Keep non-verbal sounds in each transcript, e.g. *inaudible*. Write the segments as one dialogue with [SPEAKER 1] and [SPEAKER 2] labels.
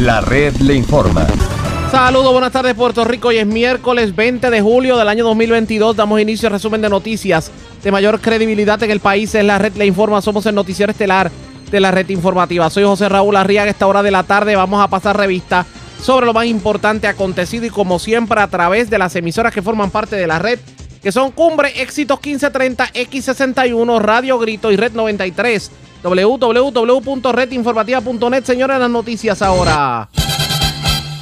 [SPEAKER 1] La red le informa.
[SPEAKER 2] Saludos, buenas tardes Puerto Rico. Hoy es miércoles 20 de julio del año 2022. Damos inicio al resumen de noticias de mayor credibilidad en el país. Es la red le informa. Somos el noticiero estelar de la red informativa. Soy José Raúl Arriaga. Esta hora de la tarde vamos a pasar revista sobre lo más importante acontecido y como siempre a través de las emisoras que forman parte de la red que son Cumbre, Éxitos 1530, X61, Radio Grito y Red 93. www.redinformativa.net. Señores, las noticias ahora.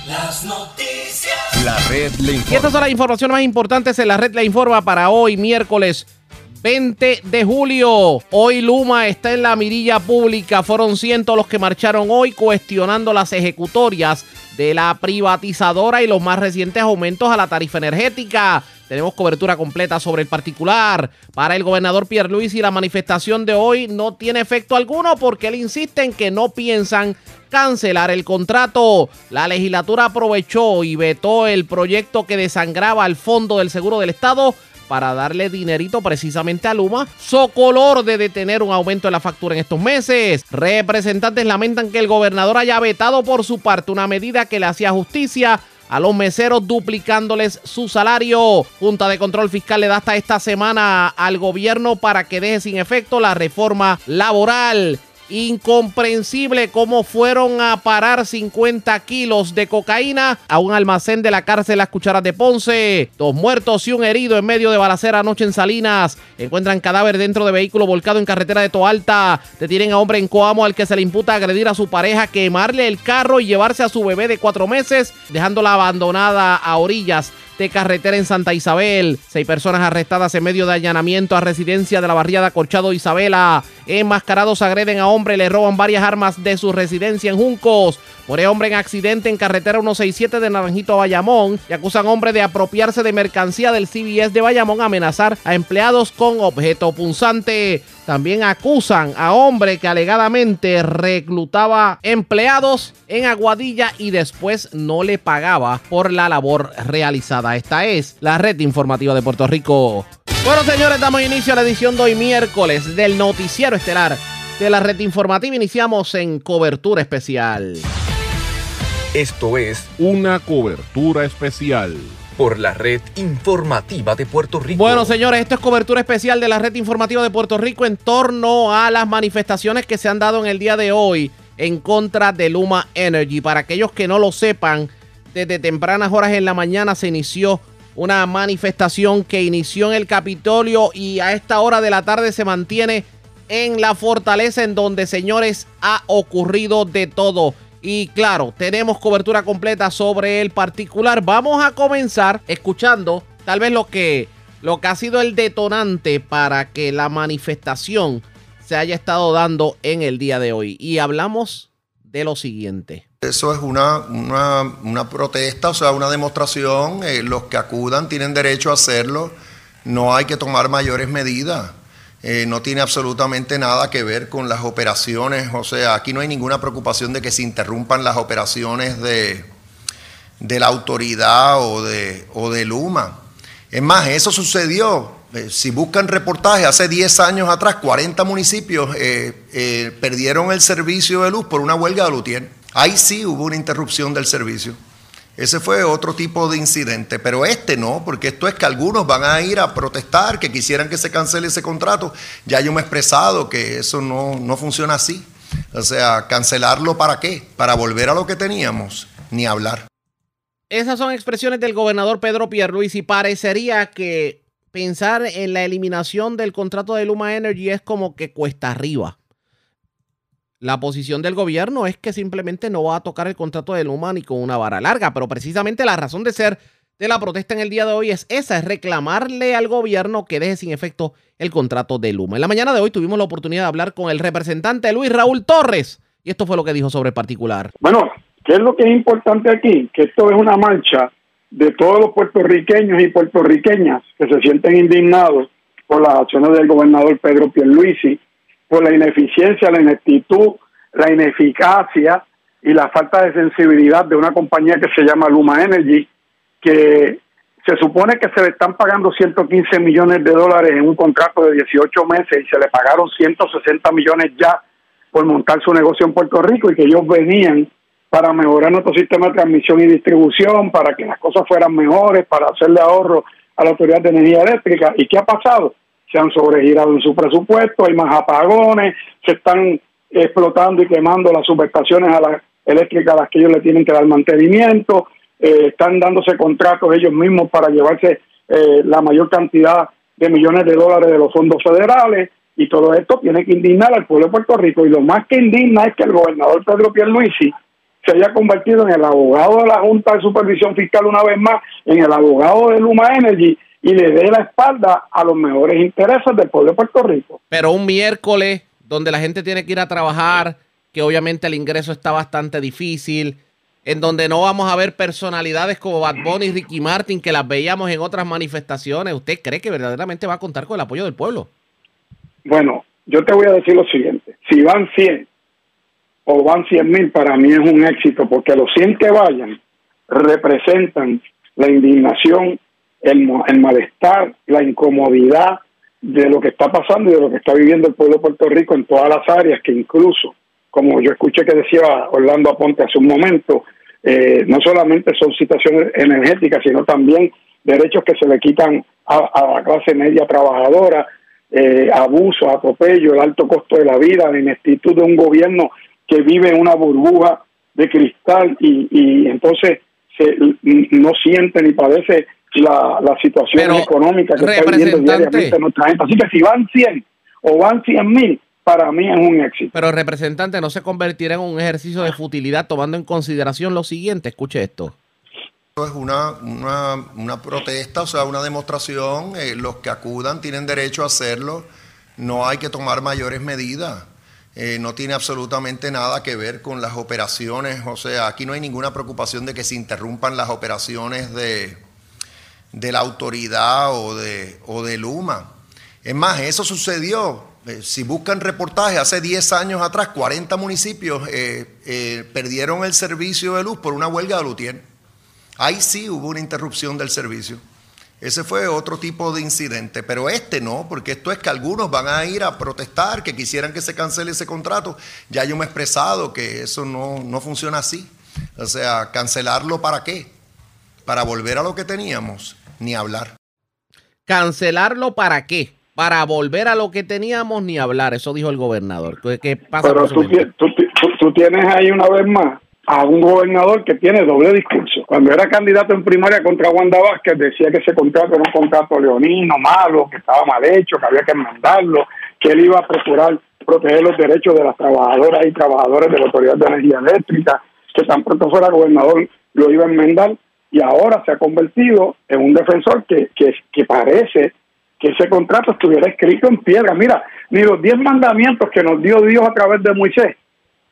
[SPEAKER 1] Las noticias. La red le informa.
[SPEAKER 2] Y estas son las informaciones más importantes en la red le informa para hoy, miércoles 20 de julio. Hoy Luma está en la mirilla pública. Fueron cientos los que marcharon hoy cuestionando las ejecutorias de la privatizadora y los más recientes aumentos a la tarifa energética. Tenemos cobertura completa sobre el particular. Para el gobernador Pierre Luis y la manifestación de hoy no tiene efecto alguno porque él insiste en que no piensan cancelar el contrato. La legislatura aprovechó y vetó el proyecto que desangraba al fondo del seguro del Estado para darle dinerito precisamente a Luma, socolor de detener un aumento en la factura en estos meses. Representantes lamentan que el gobernador haya vetado por su parte una medida que le hacía justicia a los meseros duplicándoles su salario. Junta de Control Fiscal le da hasta esta semana al gobierno para que deje sin efecto la reforma laboral. Incomprensible cómo fueron a parar 50 kilos de cocaína a un almacén de la cárcel Las Cucharas de Ponce. Dos muertos y un herido en medio de balacera anoche en Salinas. Encuentran cadáver dentro de vehículo volcado en carretera de Toalta. Detienen a hombre en Coamo al que se le imputa agredir a su pareja, quemarle el carro y llevarse a su bebé de cuatro meses, dejándola abandonada a orillas de carretera en Santa Isabel. Seis personas arrestadas en medio de allanamiento a residencia de la barriada Corchado Isabela. Enmascarados agreden a hombre, le roban varias armas de su residencia en Juncos. Muere hombre en accidente en carretera 167 de Naranjito a Bayamón y acusan hombre de apropiarse de mercancía del CBS de Bayamón, amenazar a empleados con objeto punzante. También acusan a hombre que alegadamente reclutaba empleados en Aguadilla y después no le pagaba por la labor realizada. Esta es la red informativa de Puerto Rico. Bueno, señores, damos inicio a la edición de hoy miércoles del noticiero estelar de la red informativa. Iniciamos en cobertura especial.
[SPEAKER 1] Esto es
[SPEAKER 3] Una cobertura especial.
[SPEAKER 1] Por la red informativa de Puerto Rico.
[SPEAKER 2] Bueno, señores, esto es cobertura especial de la red informativa de Puerto Rico en torno a las manifestaciones que se han dado en el día de hoy en contra de Luma Energy. Para aquellos que no lo sepan, desde tempranas horas en la mañana se inició una manifestación que inició en el Capitolio y a esta hora de la tarde se mantiene en la fortaleza en donde, señores, ha ocurrido de todo. Y claro, tenemos cobertura completa sobre el particular. Vamos a comenzar escuchando tal vez lo que, lo que ha sido el detonante para que la manifestación se haya estado dando en el día de hoy. Y hablamos de lo siguiente.
[SPEAKER 4] Eso es una, una, protesta, o sea, una demostración. eh, los que acudan tienen derecho a hacerlo. No hay que tomar mayores medidas. Eh, no tiene absolutamente nada que ver con las operaciones. O sea, aquí no hay ninguna preocupación de que se interrumpan las operaciones de, de la autoridad o de, o de Luma. Es más, eso sucedió. Eh, si buscan reportajes, hace 10 años atrás, 40 municipios eh, perdieron el servicio de luz por una huelga de luthier. Ahí sí hubo una interrupción del servicio. Ese fue otro tipo de incidente, pero este no, porque esto es que algunos van a ir a protestar, que quisieran que se cancele ese contrato. Ya yo me he expresado que eso no, no funciona así. O sea, cancelarlo para qué? Para volver a lo que teníamos, ni hablar.
[SPEAKER 2] Esas son expresiones del gobernador Pedro Pierluisi y parecería que pensar en la eliminación del contrato de Luma Energy es como que cuesta arriba. La posición del gobierno es que simplemente no va a tocar el contrato de Luma ni con una vara larga, pero precisamente la razón de ser de la protesta en el día de hoy es esa, es reclamarle al gobierno que deje sin efecto el contrato de Luma. En la mañana de hoy tuvimos la oportunidad de hablar con el representante Luis Raúl Torres y esto fue lo que dijo sobre el particular.
[SPEAKER 5] Bueno, ¿qué es lo que es importante aquí? Que esto es una marcha de todos los puertorriqueños y puertorriqueñas que se sienten indignados por las acciones del gobernador Pedro Pierluisi, por la ineficiencia, la ineptitud, la ineficacia y la falta de sensibilidad de una compañía que se llama Luma Energy, que se supone que se le están pagando 115 millones de dólares en un contrato de 18 meses y se le pagaron 160 millones ya por montar su negocio en Puerto Rico y que ellos venían para mejorar nuestro sistema de transmisión y distribución, para que las cosas fueran mejores, para hacerle ahorro a la Autoridad de Energía Eléctrica. ¿Y qué ha pasado? Se han sobregirado en su presupuesto, hay más apagones, se están explotando y quemando las subestaciones a la eléctrica a las que ellos le tienen que dar mantenimiento, eh, están dándose contratos ellos mismos para llevarse eh, la mayor cantidad de millones de dólares de los fondos federales y todo esto tiene que indignar al pueblo de Puerto Rico y lo más que indigna es que el gobernador Pedro Pierluisi se haya convertido en el abogado de la Junta de Supervisión Fiscal una vez más, en el abogado de Luma Energy y le dé la espalda a los mejores intereses del pueblo de Puerto Rico.
[SPEAKER 2] Pero un miércoles donde la gente tiene que ir a trabajar, que obviamente el ingreso está bastante difícil, en donde no vamos a ver personalidades como Bad Bunny y Ricky Martin que las veíamos en otras manifestaciones. ¿Usted cree que verdaderamente va a contar con el apoyo del pueblo?
[SPEAKER 5] Bueno, yo te voy a decir lo siguiente. Si van 100 o van 100 mil, para mí es un éxito, porque los 100 que vayan representan la indignación, el, el malestar, la incomodidad de lo que está pasando y de lo que está viviendo el pueblo de Puerto Rico en todas las áreas, que incluso, como yo escuché que decía Orlando Aponte hace un momento, eh, no solamente son situaciones energéticas, sino también derechos que se le quitan a, la clase media trabajadora, eh, abuso, atropello, el alto costo de la vida, la ineptitud de un gobierno que vive en una burbuja de cristal y, y entonces se, no siente ni padece la, la situación económica que está viviendo diariamente nuestra gente. Así que si van 100 o van 100 mil, para mí es un éxito.
[SPEAKER 2] Pero representante, ¿no se convertirá en un ejercicio de futilidad tomando en consideración lo siguiente? Escuche esto.
[SPEAKER 4] Es una, una, una protesta, o sea, una demostración. Eh, los que acudan tienen derecho a hacerlo. No hay que tomar mayores medidas. Eh, no tiene absolutamente nada que ver con las operaciones. O sea, aquí no hay ninguna preocupación de que se interrumpan las operaciones de, de la autoridad o de, o de Luma. Es más, eso sucedió. Eh, si buscan reportajes, hace 10 años atrás, 40 municipios eh, eh, perdieron el servicio de luz por una huelga de Lutier. Ahí sí hubo una interrupción del servicio. Ese fue otro tipo de incidente, pero este no, porque esto es que algunos van a ir a protestar, que quisieran que se cancele ese contrato. Ya yo me he expresado que eso no, no funciona así. O sea, cancelarlo para qué? Para volver a lo que teníamos ni hablar.
[SPEAKER 2] ¿Cancelarlo para qué? Para volver a lo que teníamos ni hablar, eso dijo el gobernador. ¿Qué pasa
[SPEAKER 5] Pero tú, tú, tienes ahí una vez más a un gobernador que tiene doble discurso. Cuando era candidato en primaria contra Wanda Vázquez, decía que ese contrato era un contrato leonino, malo, que estaba mal hecho, que había que enmendarlo, que él iba a procurar proteger los derechos de las trabajadoras y trabajadores de la Autoridad de Energía Eléctrica, que tan pronto fuera gobernador lo iba a enmendar y ahora se ha convertido en un defensor que, que, parece que ese contrato estuviera escrito en piedra. Mira, ni los diez mandamientos que nos dio Dios a través de Moisés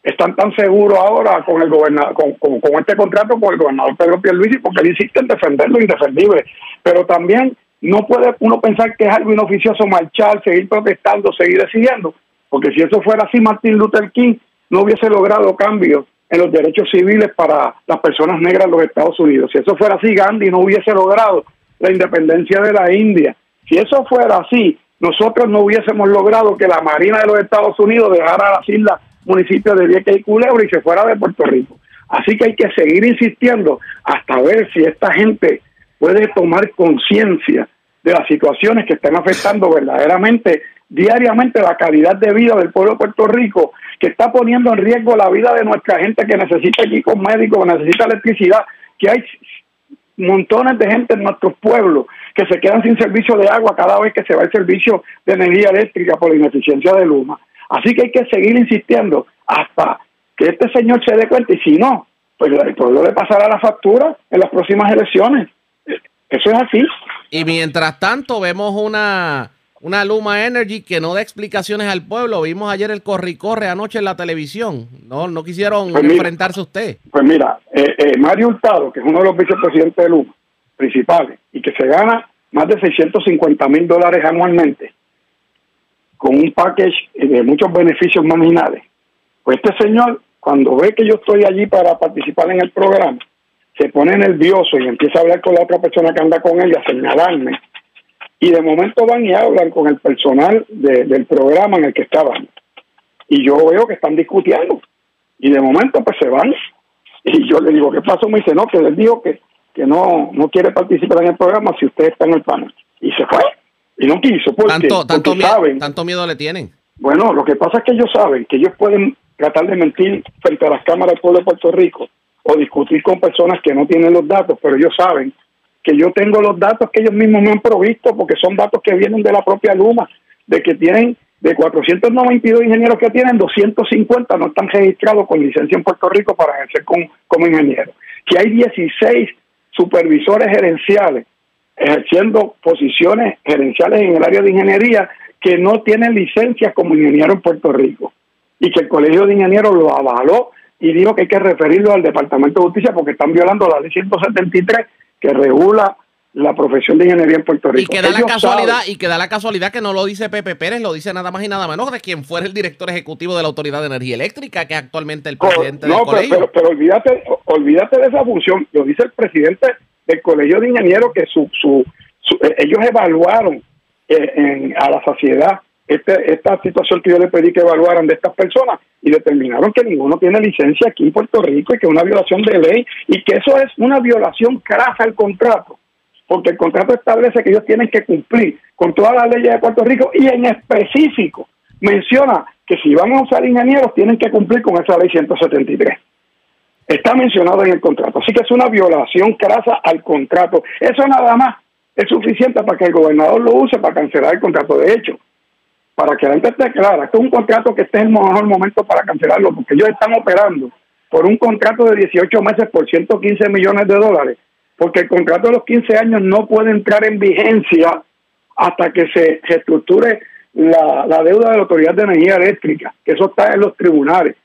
[SPEAKER 5] están tan seguros ahora con el gobernador, con, con, este contrato con el gobernador Pedro Pierluisi, porque él insiste en defender lo indefendible. Pero también no puede uno pensar que es algo inoficioso marchar, seguir protestando, seguir exigiendo, porque si eso fuera así, Martin Luther King no hubiese logrado cambios en los derechos civiles para las personas negras en los Estados Unidos. Si eso fuera así, Gandhi no hubiese logrado la independencia de la India. Si eso fuera así, nosotros no hubiésemos logrado que la Marina de los Estados Unidos dejara las islas municipios de Vieques y Culebra y se fuera de Puerto Rico. Así que hay que seguir insistiendo hasta ver si esta gente puede tomar conciencia de las situaciones que están afectando verdaderamente diariamente la calidad de vida del pueblo de Puerto Rico que está poniendo en riesgo la vida de nuestra gente que necesita equipos médicos, que necesita electricidad, que hay montones de gente en nuestros pueblos que se quedan sin servicio de agua cada vez que se va el servicio de energía eléctrica por la ineficiencia de Luma. Así que hay que seguir insistiendo hasta que este señor se dé cuenta y si no, pues el pueblo le pasará la factura en las próximas elecciones. Eso es así.
[SPEAKER 2] Y mientras tanto vemos una una Luma Energy que no da explicaciones al pueblo. Vimos ayer el corre-corre anoche en la televisión. No, no quisieron pues enfrentarse a usted.
[SPEAKER 5] Pues mira, eh, eh, Mario Hurtado, que es uno de los vicepresidentes de Luma principales y que se gana más de 650 mil dólares anualmente con un package de muchos beneficios marginales. Pues este señor, cuando ve que yo estoy allí para participar en el programa, se pone nervioso y empieza a hablar con la otra persona que anda con él y a señalarme y de momento van y hablan con el personal del programa en el que estaban. Y yo veo que están discutiendo. Y de momento pues se van. *laughs* Y yo le digo, ¿qué pasó? Me dice, no, que él dijo que, que no, no quiere participar en el programa si usted está en el panel. Y se fue. Y no quiso. ¿Por qué?
[SPEAKER 2] Tanto, tanto,
[SPEAKER 5] Porque
[SPEAKER 2] miedo,
[SPEAKER 5] saben,
[SPEAKER 2] tanto miedo le tienen.
[SPEAKER 5] bueno, lo que pasa es que ellos saben que ellos pueden tratar de mentir frente a las cámaras del pueblo de Puerto Rico o discutir con personas que no tienen los datos, pero ellos saben que yo tengo los datos que ellos mismos me han provisto porque son datos que vienen de la propia Luma, de que tienen de 492 ingenieros que tienen, 250 no están registrados con licencia en Puerto Rico para ejercer como ingeniero. Que hay 16 supervisores gerenciales ejerciendo posiciones gerenciales en el área de ingeniería que no tienen licencia como ingeniero en Puerto Rico y que el Colegio de Ingenieros lo avaló y dijo que hay que referirlo al Departamento de Justicia porque están violando la ley 173 que regula la profesión de ingeniería en Puerto Rico.
[SPEAKER 2] Y que da la casualidad,
[SPEAKER 5] saben-
[SPEAKER 2] y que da la casualidad que no lo dice Pepe Pérez, lo dice nada más y nada menos de quien fuera el director ejecutivo de la Autoridad de Energía Eléctrica, que es actualmente el presidente
[SPEAKER 5] no,
[SPEAKER 2] del
[SPEAKER 5] pero,
[SPEAKER 2] colegio.
[SPEAKER 5] pero, pero olvídate, olvídate de esa función. Lo dice el presidente del Colegio de Ingenieros que su, su, su- eh, ellos evaluaron eh, en- a la sociedad este, esta situación que yo le pedí que evaluaran de estas personas y determinaron que ninguno tiene licencia aquí en Puerto Rico y que es una violación de ley y que eso es una violación crasa al contrato porque el contrato establece que ellos tienen que cumplir con todas las leyes de Puerto Rico y en específico menciona que si van a usar ingenieros tienen que cumplir con esa ley 173. Está mencionado en el contrato. Así que es una violación crasa al contrato. Eso nada más es suficiente para que el gobernador lo use para cancelar el contrato. De hecho, para que la gente esté clara, esto es un contrato que este es el mejor momento para cancelarlo, porque ellos están operando por un contrato de 18 meses por 115 millones de dólares, porque el contrato de los 15 años no puede entrar en vigencia hasta que se reestructure la, la deuda de la Autoridad de Energía Eléctrica, que eso está en los tribunales.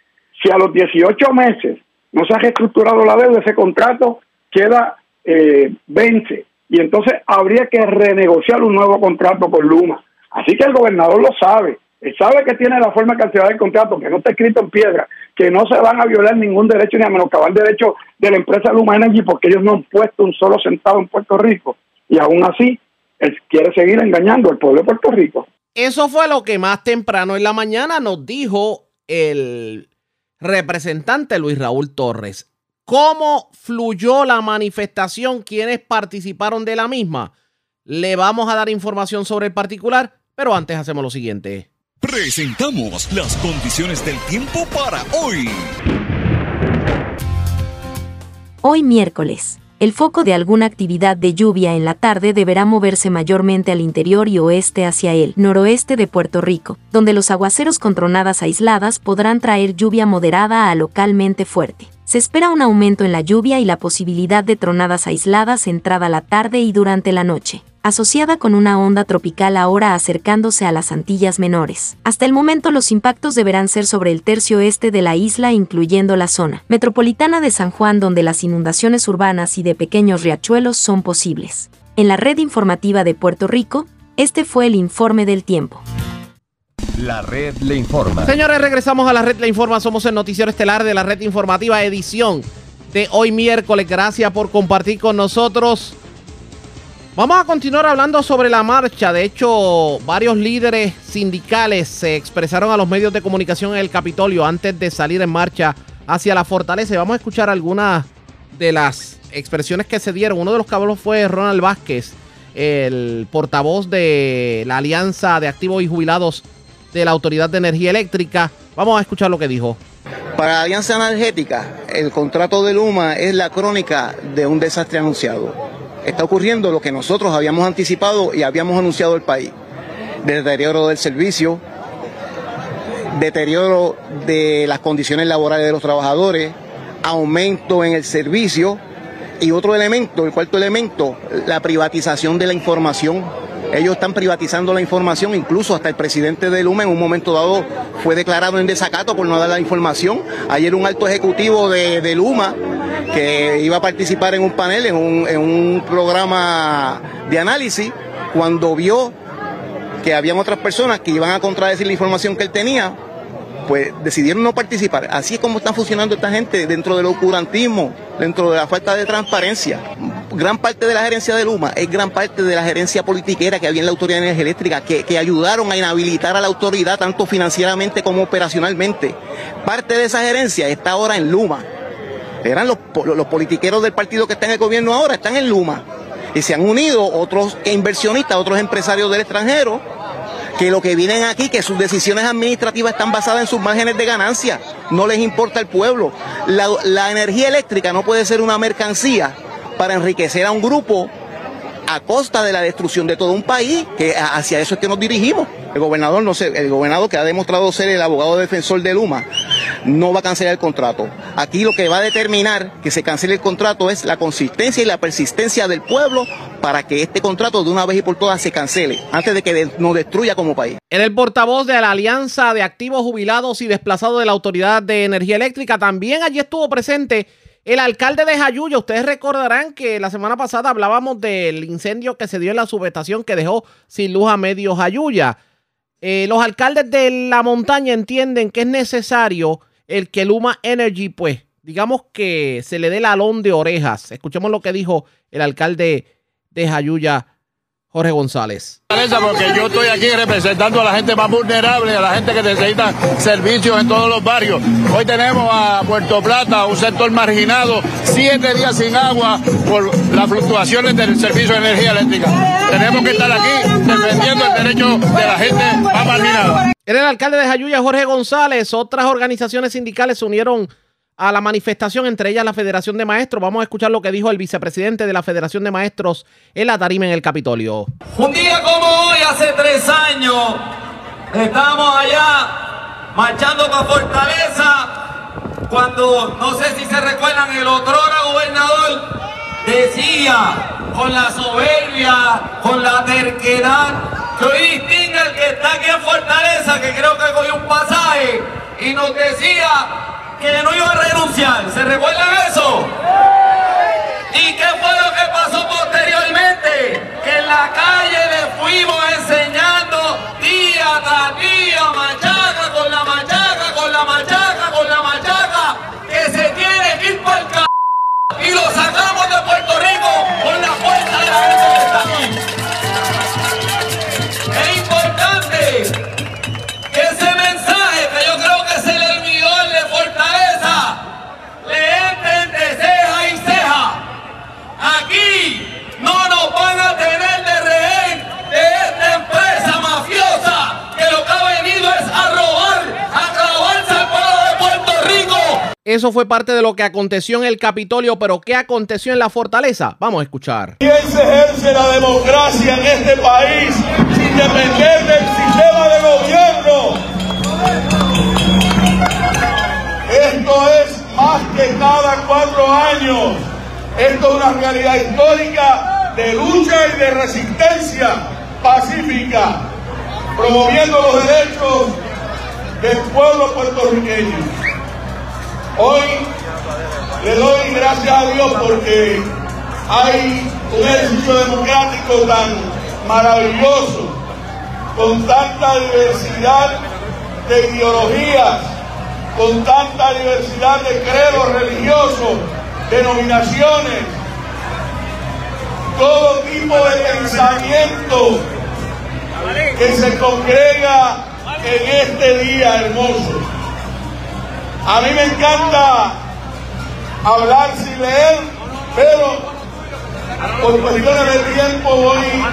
[SPEAKER 5] Si a los 18 meses no se ha reestructurado la deuda, ese contrato queda eh, vence y entonces habría que renegociar un nuevo contrato con Luma. Así que el gobernador lo sabe. Él sabe que tiene la forma de cancelar el contrato, que no está escrito en piedra, que no se van a violar ningún derecho ni a menoscabar derecho de la empresa Luma Energy porque ellos no han puesto un solo centavo en Puerto Rico. Y aún así, él quiere seguir engañando al pueblo de Puerto Rico.
[SPEAKER 2] Eso fue lo que más temprano en la mañana nos dijo el representante Luis Raúl Torres. ¿Cómo fluyó la manifestación? ¿Quiénes participaron de la misma? Le vamos a dar información sobre el particular, pero antes hacemos lo siguiente.
[SPEAKER 1] Presentamos las condiciones del tiempo para hoy.
[SPEAKER 6] Hoy miércoles. El foco de alguna actividad de lluvia en la tarde deberá moverse mayormente al interior y oeste hacia el noroeste de Puerto Rico, donde los aguaceros con tronadas aisladas podrán traer lluvia moderada a localmente fuerte. Se espera un aumento en la lluvia y la posibilidad de tronadas aisladas entrada la tarde y durante la noche, asociada con una onda tropical ahora acercándose a las Antillas Menores. Hasta el momento los impactos deberán ser sobre el tercio este de la isla incluyendo la zona metropolitana de San Juan donde las inundaciones urbanas y de pequeños riachuelos son posibles. En la red informativa de Puerto Rico, este fue el informe del tiempo.
[SPEAKER 7] La red le informa.
[SPEAKER 2] Señores, regresamos a la red La Informa. Somos el noticiero estelar de la red informativa edición de hoy miércoles. Gracias por compartir con nosotros. Vamos a continuar hablando sobre la marcha. De hecho, varios líderes sindicales se expresaron a los medios de comunicación en el Capitolio antes de salir en marcha hacia la fortaleza. Y vamos a escuchar algunas de las expresiones que se dieron. Uno de los habló fue Ronald Vázquez, el portavoz de la Alianza de Activos y Jubilados de la Autoridad de Energía Eléctrica. Vamos a escuchar lo que dijo.
[SPEAKER 8] Para la Alianza Energética, el contrato de Luma es la crónica de un desastre anunciado. Está ocurriendo lo que nosotros habíamos anticipado y habíamos anunciado al país. Deterioro del servicio, deterioro de las condiciones laborales de los trabajadores, aumento en el servicio y otro elemento, el cuarto elemento, la privatización de la información. Ellos están privatizando la información, incluso hasta el presidente de Luma en un momento dado fue declarado en desacato por no dar la información. Ayer un alto ejecutivo de, de Luma que iba a participar en un panel, en un, programa de análisis, cuando vio que habían otras personas que iban a contradecir la información que él tenía, pues decidieron no participar. Así es como está funcionando esta gente dentro del oscurantismo, dentro de la falta de transparencia. Gran parte de la gerencia de Luma es gran parte de la gerencia politiquera que había en la Autoridad de Energía Eléctrica, que, que ayudaron a inhabilitar a la autoridad tanto financieramente como operacionalmente. Parte de esa gerencia está ahora en Luma. eran los, los politiqueros del partido que está en el gobierno ahora, están en Luma. Y se han unido otros inversionistas, otros empresarios del extranjero, que lo que vienen aquí, que sus decisiones administrativas están basadas en sus márgenes de ganancia, no les importa el pueblo. La, la energía eléctrica no puede ser una mercancía para enriquecer a un grupo a costa de la destrucción de todo un país, que hacia eso es que nos dirigimos. El gobernador, no sé, el gobernador que ha demostrado ser el abogado defensor de Luma, no va a cancelar el contrato. Aquí lo que va a determinar que se cancele el contrato es la consistencia y la persistencia del pueblo para que este contrato de una vez y por todas se cancele, antes de que nos destruya como país.
[SPEAKER 2] En el portavoz de la Alianza de Activos Jubilados y Desplazados de la Autoridad de Energía Eléctrica, también allí estuvo presente el alcalde de Jayuya, ustedes recordarán que la semana pasada hablábamos del incendio que se dio en la subestación que dejó sin luz a medio Jayuya. Eh, los alcaldes de la montaña entienden que es necesario el que Luma Energy, pues, digamos que se le dé el alón de orejas. Escuchemos lo que dijo el alcalde de Jayuya, Jorge González.
[SPEAKER 9] Porque yo estoy aquí representando a la gente más vulnerable, a la gente que necesita servicios en todos los barrios. Hoy tenemos a Puerto Plata, un sector marginado, siete días sin agua por las fluctuaciones del servicio de energía eléctrica. Tenemos que estar aquí defendiendo el derecho de la gente más marginada.
[SPEAKER 2] Era el alcalde de Jayuya, Jorge González. Otras organizaciones sindicales se unieron a la manifestación, entre ellas la Federación de Maestros. Vamos a escuchar lo que dijo el vicepresidente de la Federación de Maestros en la en el Capitolio.
[SPEAKER 10] Un día como hoy, hace tres años, estábamos allá marchando para Fortaleza, cuando, no sé si se recuerdan, el otrora gobernador decía con la soberbia, con la terquedad, que hoy distingue el que está aquí en Fortaleza, que creo que cogió un pasaje, y nos decía que no iba a renunciar. ¿Se recuerdan eso? ¿Y qué fue lo que pasó posteriormente? Que en la calle le fuimos enseñando día tras día, machaca con la machaca, con la machaca, con la machaca, que se tiene que ir para el c... y lo sacamos de Puerto Rico con la fuerza de la gente que está aquí.
[SPEAKER 2] Eso fue parte de lo que aconteció en el Capitolio, pero ¿qué aconteció en la fortaleza? Vamos a escuchar.
[SPEAKER 11] ¿Quién se ejerce la democracia en este país sin depender del sistema de gobierno? Esto es más que cada cuatro años. Esto es una realidad histórica de lucha y de resistencia pacífica, promoviendo los derechos del pueblo puertorriqueño. Hoy le doy gracias a Dios porque hay un ejercicio democrático tan maravilloso, con tanta diversidad de ideologías, con tanta diversidad de credos religiosos, denominaciones, todo tipo de pensamiento que se congrega en este día hermoso. A mí me encanta hablar sin leer, pero por cuestiones de tiempo voy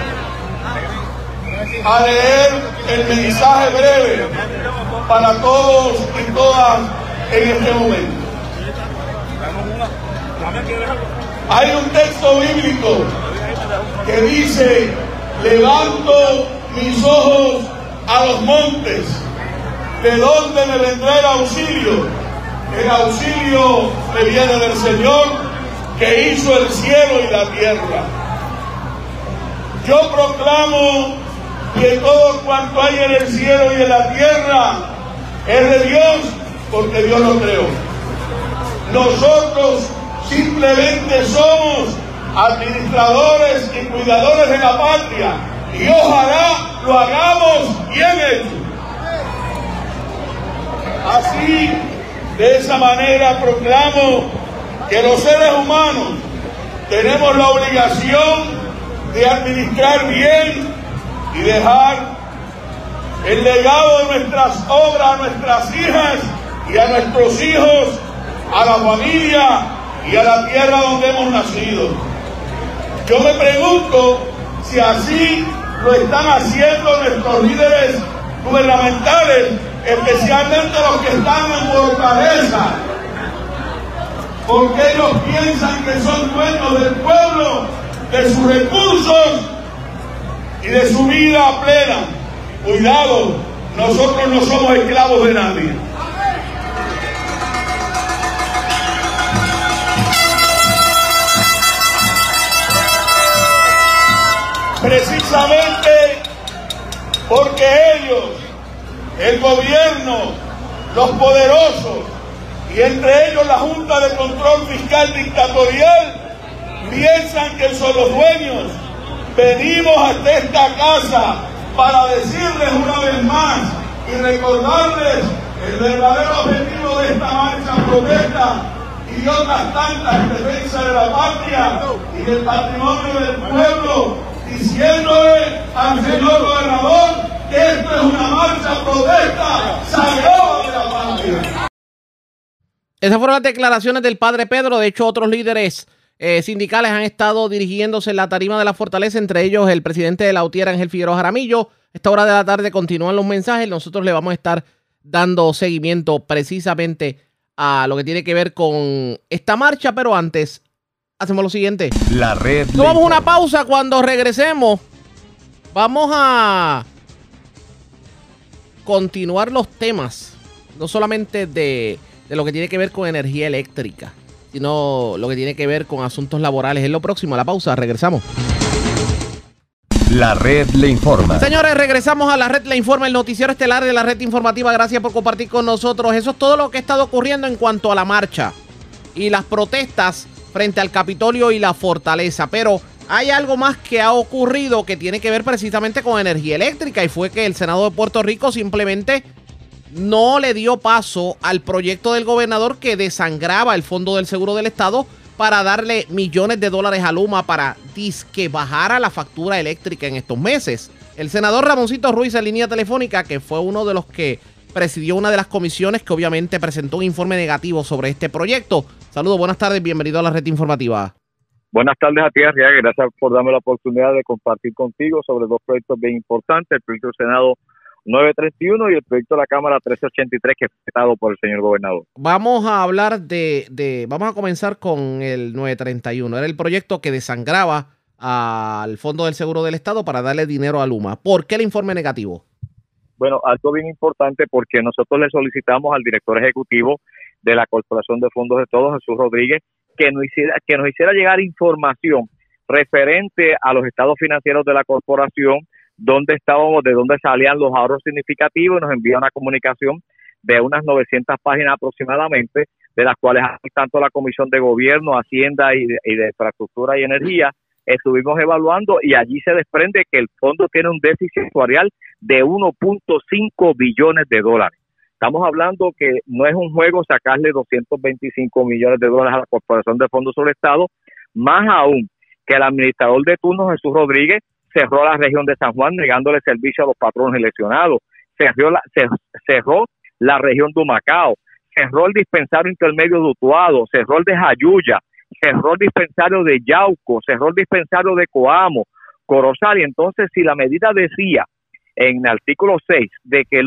[SPEAKER 11] a leer el mensaje breve para todos y todas en este momento. Hay un texto bíblico que dice, levanto mis ojos a los montes, ¿de dónde me vendrá el auxilio? El auxilio me viene del Señor que hizo el cielo y la tierra. Yo proclamo que todo cuanto hay en el cielo y en la tierra es de Dios porque Dios lo creó. Nosotros simplemente somos administradores y cuidadores de la patria y ojalá lo hagamos bien hecho. Así de esa manera proclamo que los seres humanos tenemos la obligación de administrar bien y dejar el legado de nuestras obras a nuestras hijas y a nuestros hijos, a la familia y a la tierra donde hemos nacido. Yo me pregunto si así lo están haciendo nuestros líderes gubernamentales, especialmente los que están en fortaleza, porque ellos piensan que son dueños del pueblo, de sus recursos y de su vida plena. Cuidado, nosotros no somos esclavos de nadie. Precisamente porque ellos, el gobierno, los poderosos y entre ellos la Junta de Control Fiscal Dictatorial piensan que son los dueños. Venimos hasta esta casa para decirles una vez más y recordarles el verdadero objetivo de esta marcha protesta y otras tantas en defensa de la patria y del patrimonio del pueblo, diciéndole al señor gobernador que esto es una marcha protesta sagrada de la patria.
[SPEAKER 2] Esas fueron las declaraciones del padre Pedro. De hecho, otros líderes eh, sindicales han estado dirigiéndose en la tarima de la fortaleza, entre ellos el presidente de la UTIER, Ángel Figueroa Jaramillo. Esta hora de la tarde continúan los mensajes. Nosotros le vamos a estar dando seguimiento precisamente a lo que tiene que ver con esta marcha, pero antes hacemos lo siguiente.
[SPEAKER 7] La red.
[SPEAKER 2] Tomamos una pausa cuando regresemos. Vamos a continuar los temas, no solamente de, de lo que tiene que ver con energía eléctrica, sino lo que tiene que ver con asuntos laborales. Es lo próximo, la pausa, regresamos.
[SPEAKER 7] La red le informa.
[SPEAKER 2] Señores, regresamos a la red le informa, el noticiero estelar de la red informativa. Gracias por compartir con nosotros. Eso es todo lo que ha estado ocurriendo en cuanto a la marcha y las protestas frente al Capitolio y la fortaleza. Pero hay algo más que ha ocurrido que tiene que ver precisamente con energía eléctrica y fue que el Senado de Puerto Rico simplemente no le dio paso al proyecto del gobernador que desangraba el Fondo del Seguro del Estado para darle millones de dólares a Luma para que bajara la factura eléctrica en estos meses. El senador Ramoncito Ruiz en línea telefónica, que fue uno de los que presidió una de las comisiones que obviamente presentó un informe negativo sobre este proyecto. Saludos, buenas tardes, bienvenido a la red informativa.
[SPEAKER 12] Buenas tardes a ti, Arriaga. Gracias por darme la oportunidad de compartir contigo sobre dos proyectos bien importantes. El proyecto del Senado 931 y el proyecto de la Cámara 1383 que fue dado por el señor gobernador.
[SPEAKER 2] Vamos a hablar de, de, vamos a comenzar con el 931. Era el proyecto que desangraba al Fondo del Seguro del Estado para darle dinero a Luma. ¿Por qué el informe negativo?
[SPEAKER 12] Bueno, algo bien importante porque nosotros le solicitamos al director ejecutivo de la Corporación de Fondos de Todos, Jesús Rodríguez, que nos hiciera, que nos hiciera llegar información referente a los estados financieros de la corporación, dónde estábamos, de dónde salían los ahorros significativos y nos envía una comunicación de unas 900 páginas aproximadamente, de las cuales tanto la Comisión de Gobierno, Hacienda y de, Infraestructura y Energía estuvimos evaluando y allí se desprende que el fondo tiene un déficit actuarial de 1.5 billones de dólares. Estamos hablando que no es un juego sacarle 225 millones de dólares a la Corporación de Fondos sobre Estado, más aún que el administrador de turno Jesús Rodríguez cerró la región de San Juan negándole servicio a los patronos eleccionados, cerró la, cerró la región de Humacao, cerró el dispensario intermedio de Utuado, cerró el de Jayuya, cerró el dispensario de Yauco, cerró el dispensario de Coamo, Corozal, y entonces si la medida decía en el artículo 6 de que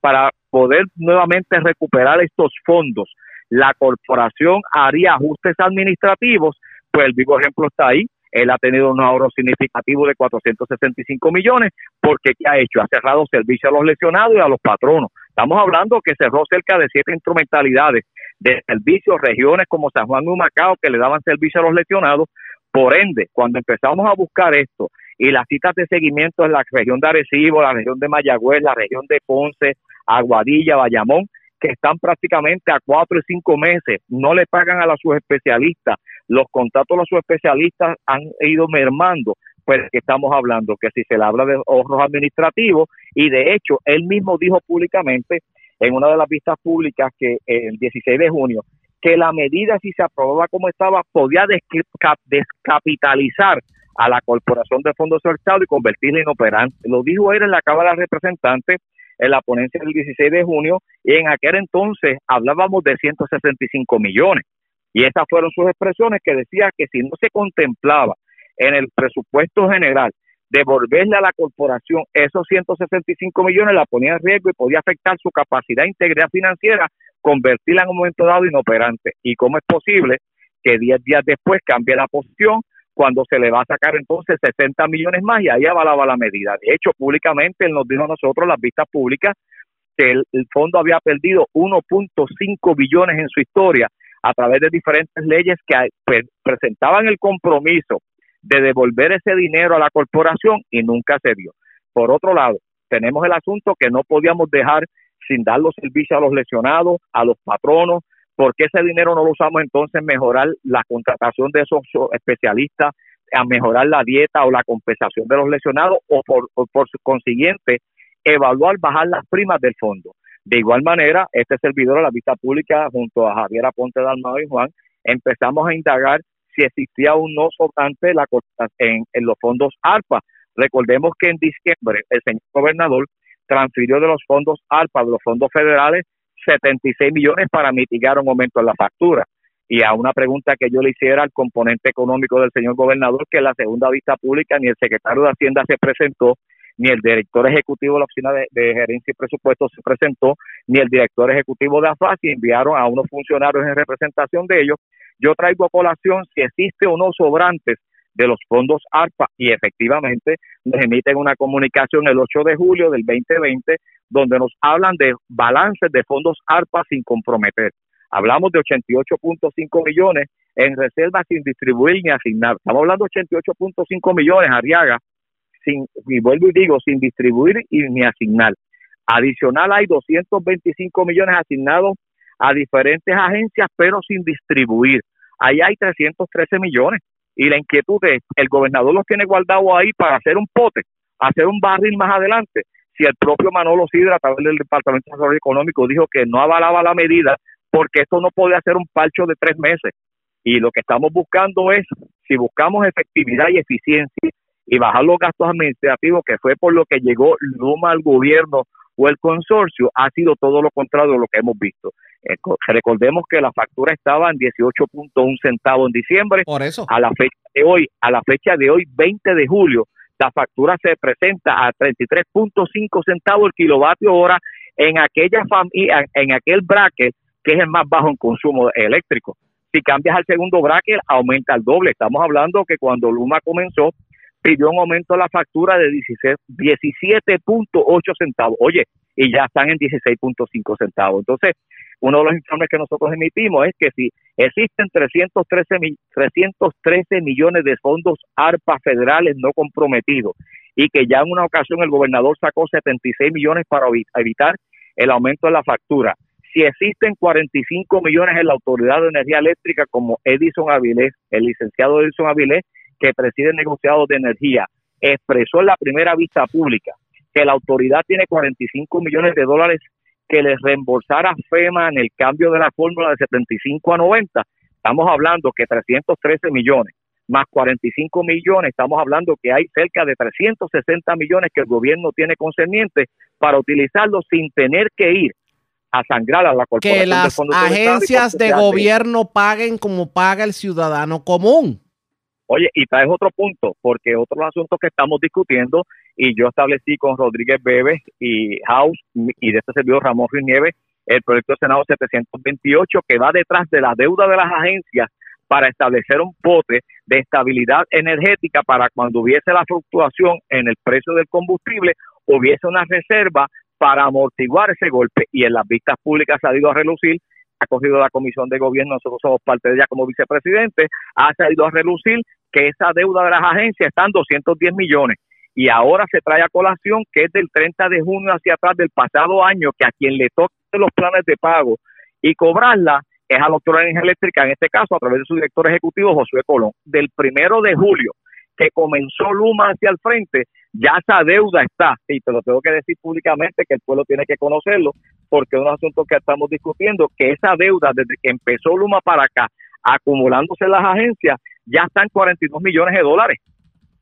[SPEAKER 12] para poder nuevamente recuperar estos fondos, la corporación haría ajustes administrativos, pues el vivo ejemplo está ahí, él ha tenido un ahorro significativo de 465 millones porque ¿qué ha hecho? Ha cerrado servicio a los lesionados y a los patronos. Estamos hablando que cerró cerca de siete instrumentalidades de servicios, regiones como San Juan y Macao que le daban servicio a los lesionados. Por ende, cuando empezamos a buscar esto y las citas de seguimiento en la región de Arecibo, la región de Mayagüez, la región de Ponce, Aguadilla, Bayamón, que están prácticamente a cuatro y cinco meses, no le pagan a los especialistas, los contratos de los especialistas han ido mermando, pues que estamos hablando, que si se le habla de ahorros administrativos, y de hecho, él mismo dijo públicamente en una de las vistas públicas que el 16 de junio, que la medida si se aprobaba como estaba podía descapitalizar a la Corporación de Fondos del y convertirla en operante. Lo dijo él en la Cámara de Representantes en la ponencia del 16 de junio y en aquel entonces hablábamos de 165 millones. Y esas fueron sus expresiones que decía que si no se contemplaba en el presupuesto general devolverle a la corporación esos 165 millones, la ponía en riesgo y podía afectar su capacidad e integridad financiera, convertirla en un momento dado inoperante. ¿Y cómo es posible que 10 días después cambie la posición cuando se le va a sacar entonces 60 millones más y ahí avalaba la medida? De hecho, públicamente él nos dijo a nosotros, las vistas públicas, que el, fondo había perdido 1.5 billones en su historia a través de diferentes leyes que presentaban el compromiso de devolver ese dinero a la corporación y nunca se dio. Por otro lado, tenemos el asunto que no podíamos dejar sin dar los servicios a los lesionados, a los patronos, porque ese dinero no lo usamos entonces en mejorar la contratación de esos especialistas, a mejorar la dieta o la compensación de los lesionados o por, consiguiente evaluar bajar las primas del fondo. De igual manera, este servidor de la vista pública junto a Javier Aponte Dalmado y Juan empezamos a indagar si existía un no sobrante la, en, en los fondos ARPA. Recordemos que en diciembre el señor gobernador transfirió de los fondos ARPA, de los fondos federales, 76 millones para mitigar un aumento en la factura. Y a una pregunta que yo le hiciera al componente económico del señor gobernador, que en la segunda vista pública ni el secretario de Hacienda se presentó, ni el director ejecutivo de la Oficina de, Gerencia y Presupuestos se presentó, ni el director ejecutivo de AFAS enviaron a unos funcionarios en representación de ellos. Yo traigo a colación si existe o no sobrantes de los fondos ARPA y efectivamente nos emiten una comunicación el 8 de julio del 2020 donde nos hablan de balances de fondos ARPA sin comprometer. Hablamos de 88.5 millones en reservas sin distribuir ni asignar. Estamos hablando de 88.5 millones, Arriaga, sin, y vuelvo y digo, sin distribuir y ni asignar. Adicional hay 225 millones asignados a diferentes agencias, pero sin distribuir. Ahí hay 313 millones. Y la inquietud es, el gobernador los tiene guardados ahí para hacer un pote, hacer un barril más adelante. Si el propio Manolo Sidra, a través del Departamento de Desarrollo Económico, dijo que no avalaba la medida porque esto no puede hacer un parcho de tres meses. Y lo que estamos buscando es, si buscamos efectividad y eficiencia y bajar los gastos administrativos, que fue por lo que llegó Luma al gobierno o el consorcio, ha sido todo lo contrario de lo que hemos visto. Eh, recordemos que la factura estaba en 18.1 centavos en diciembre.
[SPEAKER 2] Por eso.
[SPEAKER 12] A la fecha de hoy, a la fecha de hoy, 20 de julio, la factura se presenta a 33.5 centavos el kilovatio hora en aquella familia, en aquel bracket que es el más bajo en consumo eléctrico. Si cambias al segundo bracket, aumenta el doble. Estamos hablando que cuando Luma comenzó, pidió un aumento de la factura de 17.8 centavos. Oye, y ya están en 16.5 centavos. Entonces, uno de los informes que nosotros emitimos es que si existen 313, 313 millones de fondos ARPA federales no comprometidos y que ya en una ocasión el gobernador sacó 76 millones para evitar el aumento de la factura, si existen 45 millones en la Autoridad de Energía Eléctrica como Edison Avilés, el licenciado Edison Avilés, que preside negociados de energía, expresó en la primera vista pública que la autoridad tiene 45 millones de dólares que les reembolsara FEMA en el cambio de la fórmula de 75 a 90. Estamos hablando que 313 millones más 45 millones, estamos hablando que hay cerca de 360 millones que el gobierno tiene concernientes para utilizarlos sin tener que ir a sangrar a la corporación.
[SPEAKER 2] Que las agencias de gobierno paguen como paga el ciudadano común.
[SPEAKER 12] Oye, y traes otro punto, porque otros asuntos que estamos discutiendo, y yo establecí con Rodríguez Bebe y House y de este servidor Ramón Ruiz el proyecto de Senado 728 que va detrás de la deuda de las agencias para establecer un pote de estabilidad energética para cuando hubiese la fluctuación en el precio del combustible, hubiese una reserva para amortiguar ese golpe. Y en las vistas públicas ha ido a relucir, ha cogido la comisión de gobierno, nosotros somos parte de ella como vicepresidente, ha salido a relucir que esa deuda de las agencias está en 210 millones. Y ahora se trae a colación que es del 30 de junio hacia atrás del pasado año, que a quien le toque los planes de pago y cobrarla es a la Autoridad de Energía Eléctrica, en este caso a través de su director ejecutivo, Josué Colón. Del primero de julio, que comenzó Luma hacia el frente, ya esa deuda está, y te lo tengo que decir públicamente que el pueblo tiene que conocerlo, porque es un asunto que estamos discutiendo, que esa deuda desde que empezó Luma para acá, acumulándose en las agencias, ya están 42 millones de dólares.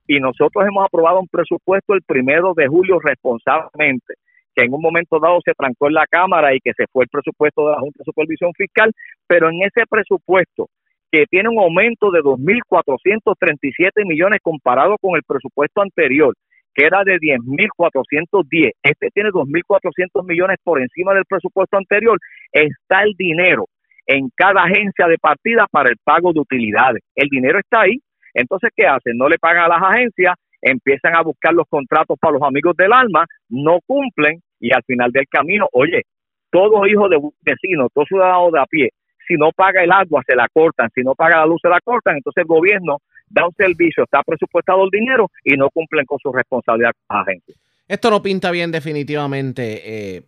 [SPEAKER 12] Y nosotros hemos aprobado un presupuesto el primero de julio responsablemente, que en un momento dado se trancó en la Cámara y que se fue el presupuesto de la Junta de Supervisión Fiscal, pero en ese presupuesto que tiene un aumento de 2.437 millones comparado con el presupuesto anterior, era de 10.410. Este tiene 2.400 millones por encima del presupuesto anterior. Está el dinero en cada agencia de partida para el pago de utilidades. El dinero está ahí. Entonces, ¿qué hacen? No le pagan a las agencias, empiezan a buscar los contratos para los amigos del alma, no cumplen y al final del camino, oye, todos hijos de vecinos, todos ciudadanos de a pie, si no paga el agua se la cortan, si no paga la luz se la cortan, entonces el gobierno da un servicio, está presupuestado el dinero y no cumplen con su responsabilidad con las agencias.
[SPEAKER 2] Esto no pinta bien definitivamente, eh,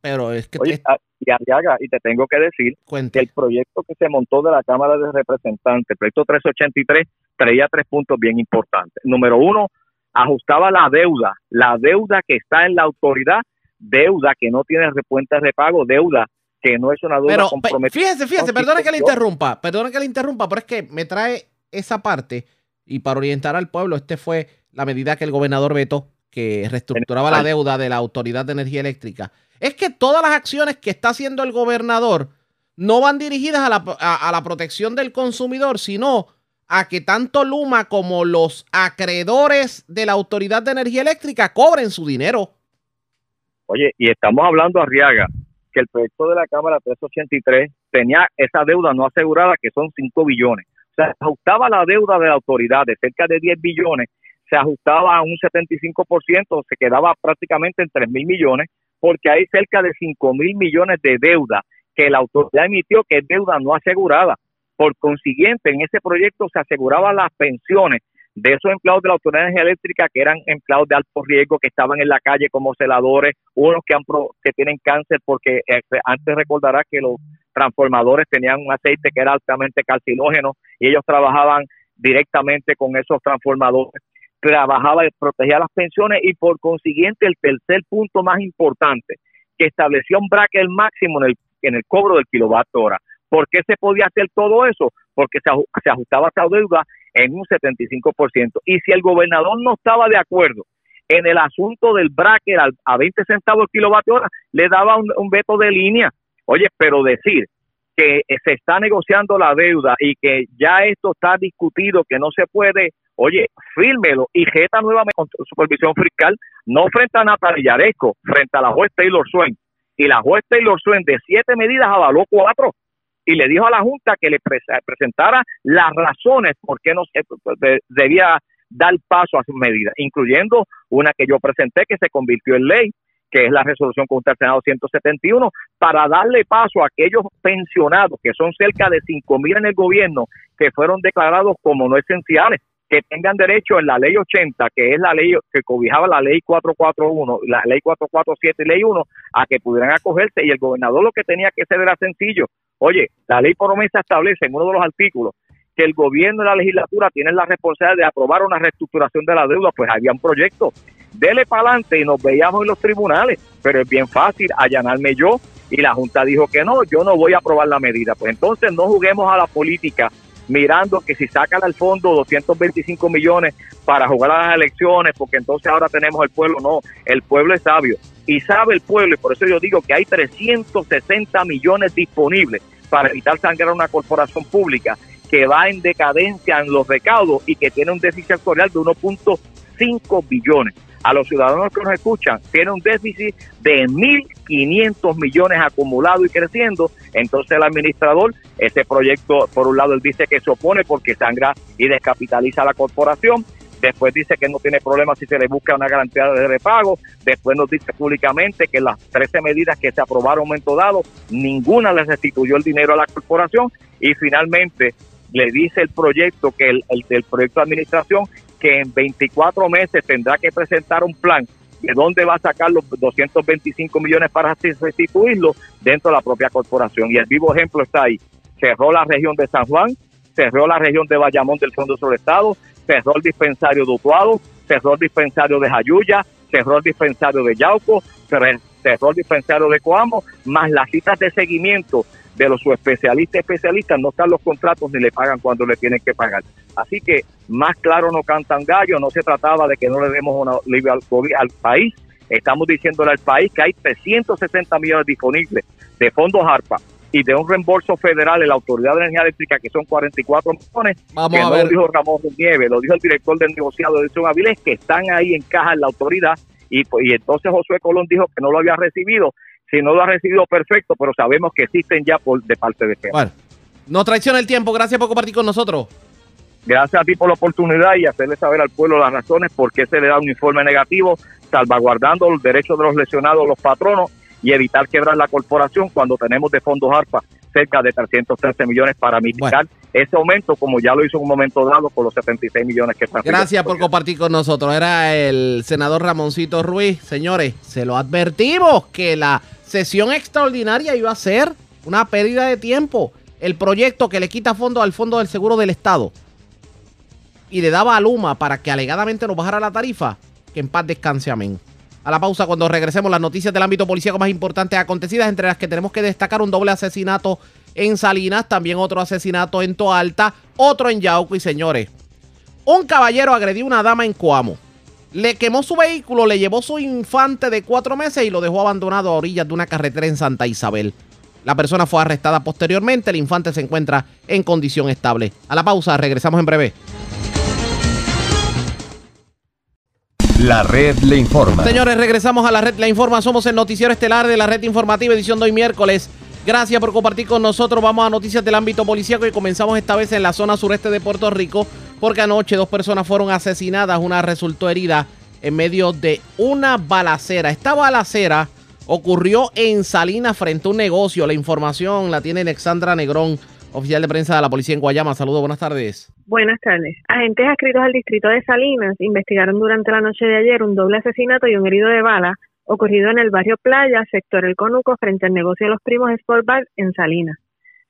[SPEAKER 2] pero es que...
[SPEAKER 12] Oye, ah, y, y te tengo que decir que el proyecto que se montó de la Cámara de Representantes, el proyecto 383, traía tres puntos bien importantes. Número uno, ajustaba la deuda, la deuda que está en la autoridad, deuda que no tiene repuentes de pago, deuda que no es una deuda
[SPEAKER 2] pero,
[SPEAKER 12] comprometida.
[SPEAKER 2] Fíjese, fíjese, perdone que le interrumpa, perdone que le interrumpa, pero es que me trae esa parte y para orientar al pueblo, este fue la medida que el gobernador vetó, que reestructuraba la deuda de la Autoridad de Energía Eléctrica. Es que todas las acciones que está haciendo el gobernador no van dirigidas a la, a la protección del consumidor, sino a que tanto Luma como los acreedores de la Autoridad de Energía Eléctrica cobren su dinero.
[SPEAKER 12] Oye, y estamos hablando, Arriaga, que el proyecto de la Cámara 383 tenía esa deuda no asegurada que son 5 billones. Se ajustaba la deuda de la autoridad de cerca de 10 billones, se ajustaba a un 75%, se quedaba prácticamente en 3 mil millones, porque hay cerca de 5 mil millones de deuda que la autoridad emitió que es deuda no asegurada. Por consiguiente, en ese proyecto se aseguraban las pensiones de esos empleados de la Autoridad de Energía Eléctrica que eran empleados de alto riesgo, que estaban en la calle como celadores, unos que, han que tienen cáncer, porque eh, antes recordará que los transformadores tenían un aceite que era altamente carcinógeno y ellos trabajaban directamente con esos transformadores, trabajaba y protegía las pensiones y por consiguiente el tercer punto más importante, que estableció un bracket máximo en el, cobro del kilovatio hora. ¿Por qué se podía hacer todo eso? Porque se, ajustaba esa deuda en un 75%. Y si el gobernador no estaba de acuerdo en el asunto del bracket a 20 centavos el kilovatio hora, le daba un, veto de línea. Oye, pero decir que se está negociando la deuda y que ya esto está discutido, que no se puede, oye, fírmelo y jeta nuevamente con supervisión fiscal, no frente a Natalia Yaresco, frente a la juez Taylor Swain. Y la juez Taylor Swain de siete medidas avaló cuatro y le dijo a la Junta que le presentara las razones por qué no se debía dar paso a sus medidas, incluyendo una que yo presenté que se convirtió en ley, que es la resolución Senado 171, para darle paso a aquellos pensionados, que son cerca de 5 mil en el gobierno, que fueron declarados como no esenciales, que tengan derecho en la ley 80, que es la ley que cobijaba la ley 441, la ley 447 y ley 1, a que pudieran acogerse. Y el gobernador lo que tenía que hacer era sencillo, Oye, la ley promesa establece en uno de los artículos que el gobierno y la legislatura tienen la responsabilidad de aprobar una reestructuración de la deuda, pues había un proyecto. Dele para adelante y nos veíamos en los tribunales, pero es bien fácil allanarme yo y la Junta dijo que no, yo no voy a aprobar la medida. Pues entonces no juguemos a la política mirando que si sacan al fondo 225 millones para jugar a las elecciones, porque entonces ahora tenemos el pueblo, no, el pueblo es sabio y sabe el pueblo, y por eso yo digo que hay 360 millones disponibles para evitar sangrar una corporación pública que va en decadencia en los recaudos y que tiene un déficit actual de 1.5 billones. A los ciudadanos que nos escuchan, tiene un déficit de 1.500 millones acumulado y creciendo. Entonces el administrador, ese proyecto, por un lado, él dice que se opone porque sangra y descapitaliza la corporación. Después dice que no tiene problema si se le busca una garantía de repago, después nos dice públicamente que las 13 medidas que se aprobaron en un momento dado, ninguna le restituyó el dinero a la corporación. Y finalmente le dice el proyecto que el, el, proyecto de administración que en 24 meses tendrá que presentar un plan de dónde va a sacar los 225 millones para restituirlo dentro de la propia corporación. Y el vivo ejemplo está ahí. Cerró la región de San Juan, cerró la región de Bayamón del Fondo sobre Estado, cerró el dispensario de Utuado, cerró el dispensario de Jayuya, cerró el dispensario de Yauco, cerró el dispensario de Coamo, más las citas de seguimiento de los especialistas especialistas, no están los contratos ni le pagan cuando le tienen que pagar. Así que más claro no cantan gallo, no se trataba de que no le demos una libre al, al país, estamos diciéndole al país que hay 360 millones disponibles de fondos ARPA y de un reembolso federal en la Autoridad de Energía Eléctrica, que son 44 millones,
[SPEAKER 2] Vamos
[SPEAKER 12] que
[SPEAKER 2] a
[SPEAKER 12] no
[SPEAKER 2] ver.
[SPEAKER 12] lo dijo Ramón Nieve, lo dijo el director del negociado Edson Avilés, que están ahí en caja en la autoridad, y, pues, y entonces Josué Colón dijo que no lo había recibido. Si no lo ha recibido, perfecto, pero sabemos que existen ya por de parte de FEMA.
[SPEAKER 2] Bueno, no traiciona el tiempo. Gracias por compartir con nosotros.
[SPEAKER 12] Gracias a ti por la oportunidad y hacerle saber al pueblo las razones por qué se le da un informe negativo, salvaguardando los derechos de los lesionados, los patronos, y evitar quebrar la corporación cuando tenemos de fondos ARPA cerca de 313 millones para mitigar ese aumento, como ya lo hizo en un momento dado con los 76 millones que están.
[SPEAKER 2] Gracias por compartir con nosotros. Era el senador Ramoncito Ruiz. Señores, se lo advertimos que la sesión extraordinaria iba a ser una pérdida de tiempo. El proyecto que le quita fondo al Fondo del Seguro del Estado y le daba a Luma para que alegadamente nos bajara la tarifa, que en paz descanse, amén. A la pausa, cuando regresemos, las noticias del ámbito policíaco más importantes acontecidas, entre las que tenemos que destacar un doble asesinato en Salinas, también otro asesinato en Toalta, otro en Yauco y señores. Un caballero agredió a una dama en Coamo. Le quemó su vehículo, le llevó su infante de cuatro meses y lo dejó abandonado a orillas de una carretera en Santa Isabel. La persona fue arrestada posteriormente, el infante se encuentra en condición estable. A la pausa, regresamos en breve.
[SPEAKER 7] La red le informa.
[SPEAKER 2] Señores, regresamos a la red La Informa. Somos el noticiero estelar de la red informativa, edición de hoy miércoles. Gracias por compartir con nosotros. Vamos a noticias del ámbito policíaco y comenzamos esta vez en la zona sureste de Puerto Rico, porque anoche dos personas fueron asesinadas. Una resultó herida en medio de una balacera. Esta balacera ocurrió en Salinas frente a un negocio. La información la tiene Alexandra Negrón, oficial de prensa de la policía en Guayama. Saludos, buenas tardes.
[SPEAKER 13] Buenas tardes. Agentes adscritos al distrito de Salinas investigaron durante la noche de ayer un doble asesinato y un herido de bala ocurrido en el barrio Playa, sector El Conuco, frente al negocio de los primos Sport Bar en Salinas.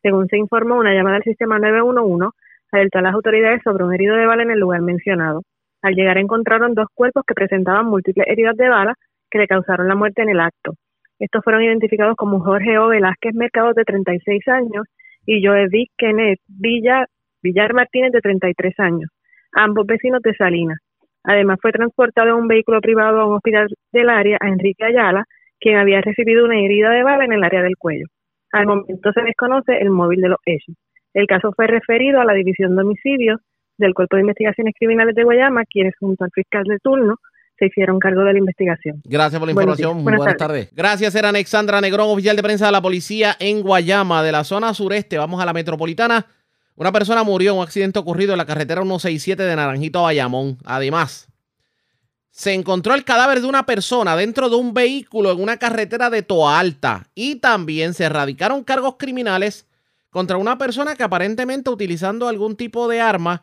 [SPEAKER 13] Según se informó, una llamada al sistema 911 alertó a las autoridades sobre un herido de bala en el lugar mencionado. Al llegar encontraron dos cuerpos que presentaban múltiples heridas de bala que le causaron la muerte en el acto. Estos fueron identificados como Jorge O. Velázquez Mercado, de 36 años, y Joe Vic Kenneth Villa, Villar Martínez, de 33 años, ambos vecinos de Salinas. Además, fue transportado en un vehículo privado a un hospital del área a Enrique Ayala, quien había recibido una herida de bala en el área del cuello. Al momento se desconoce el móvil de los hechos. El caso fue referido a la División de Homicidios del Cuerpo de Investigaciones Criminales de Guayama, quienes junto al fiscal de turno se hicieron cargo de la investigación.
[SPEAKER 2] Gracias por la
[SPEAKER 13] Buenos
[SPEAKER 2] información.
[SPEAKER 13] días.
[SPEAKER 2] Buenas,
[SPEAKER 13] Buenas
[SPEAKER 2] tardes. Gracias, era Alexandra Negrón, oficial de prensa de la policía en Guayama, de la zona sureste. Vamos a la metropolitana. Una persona murió en un accidente ocurrido en la carretera 167 de Naranjito a Bayamón. Además, se encontró el cadáver de una persona dentro de un vehículo en una carretera de Toa Alta. Y también se erradicaron cargos criminales contra una persona que aparentemente utilizando algún tipo de arma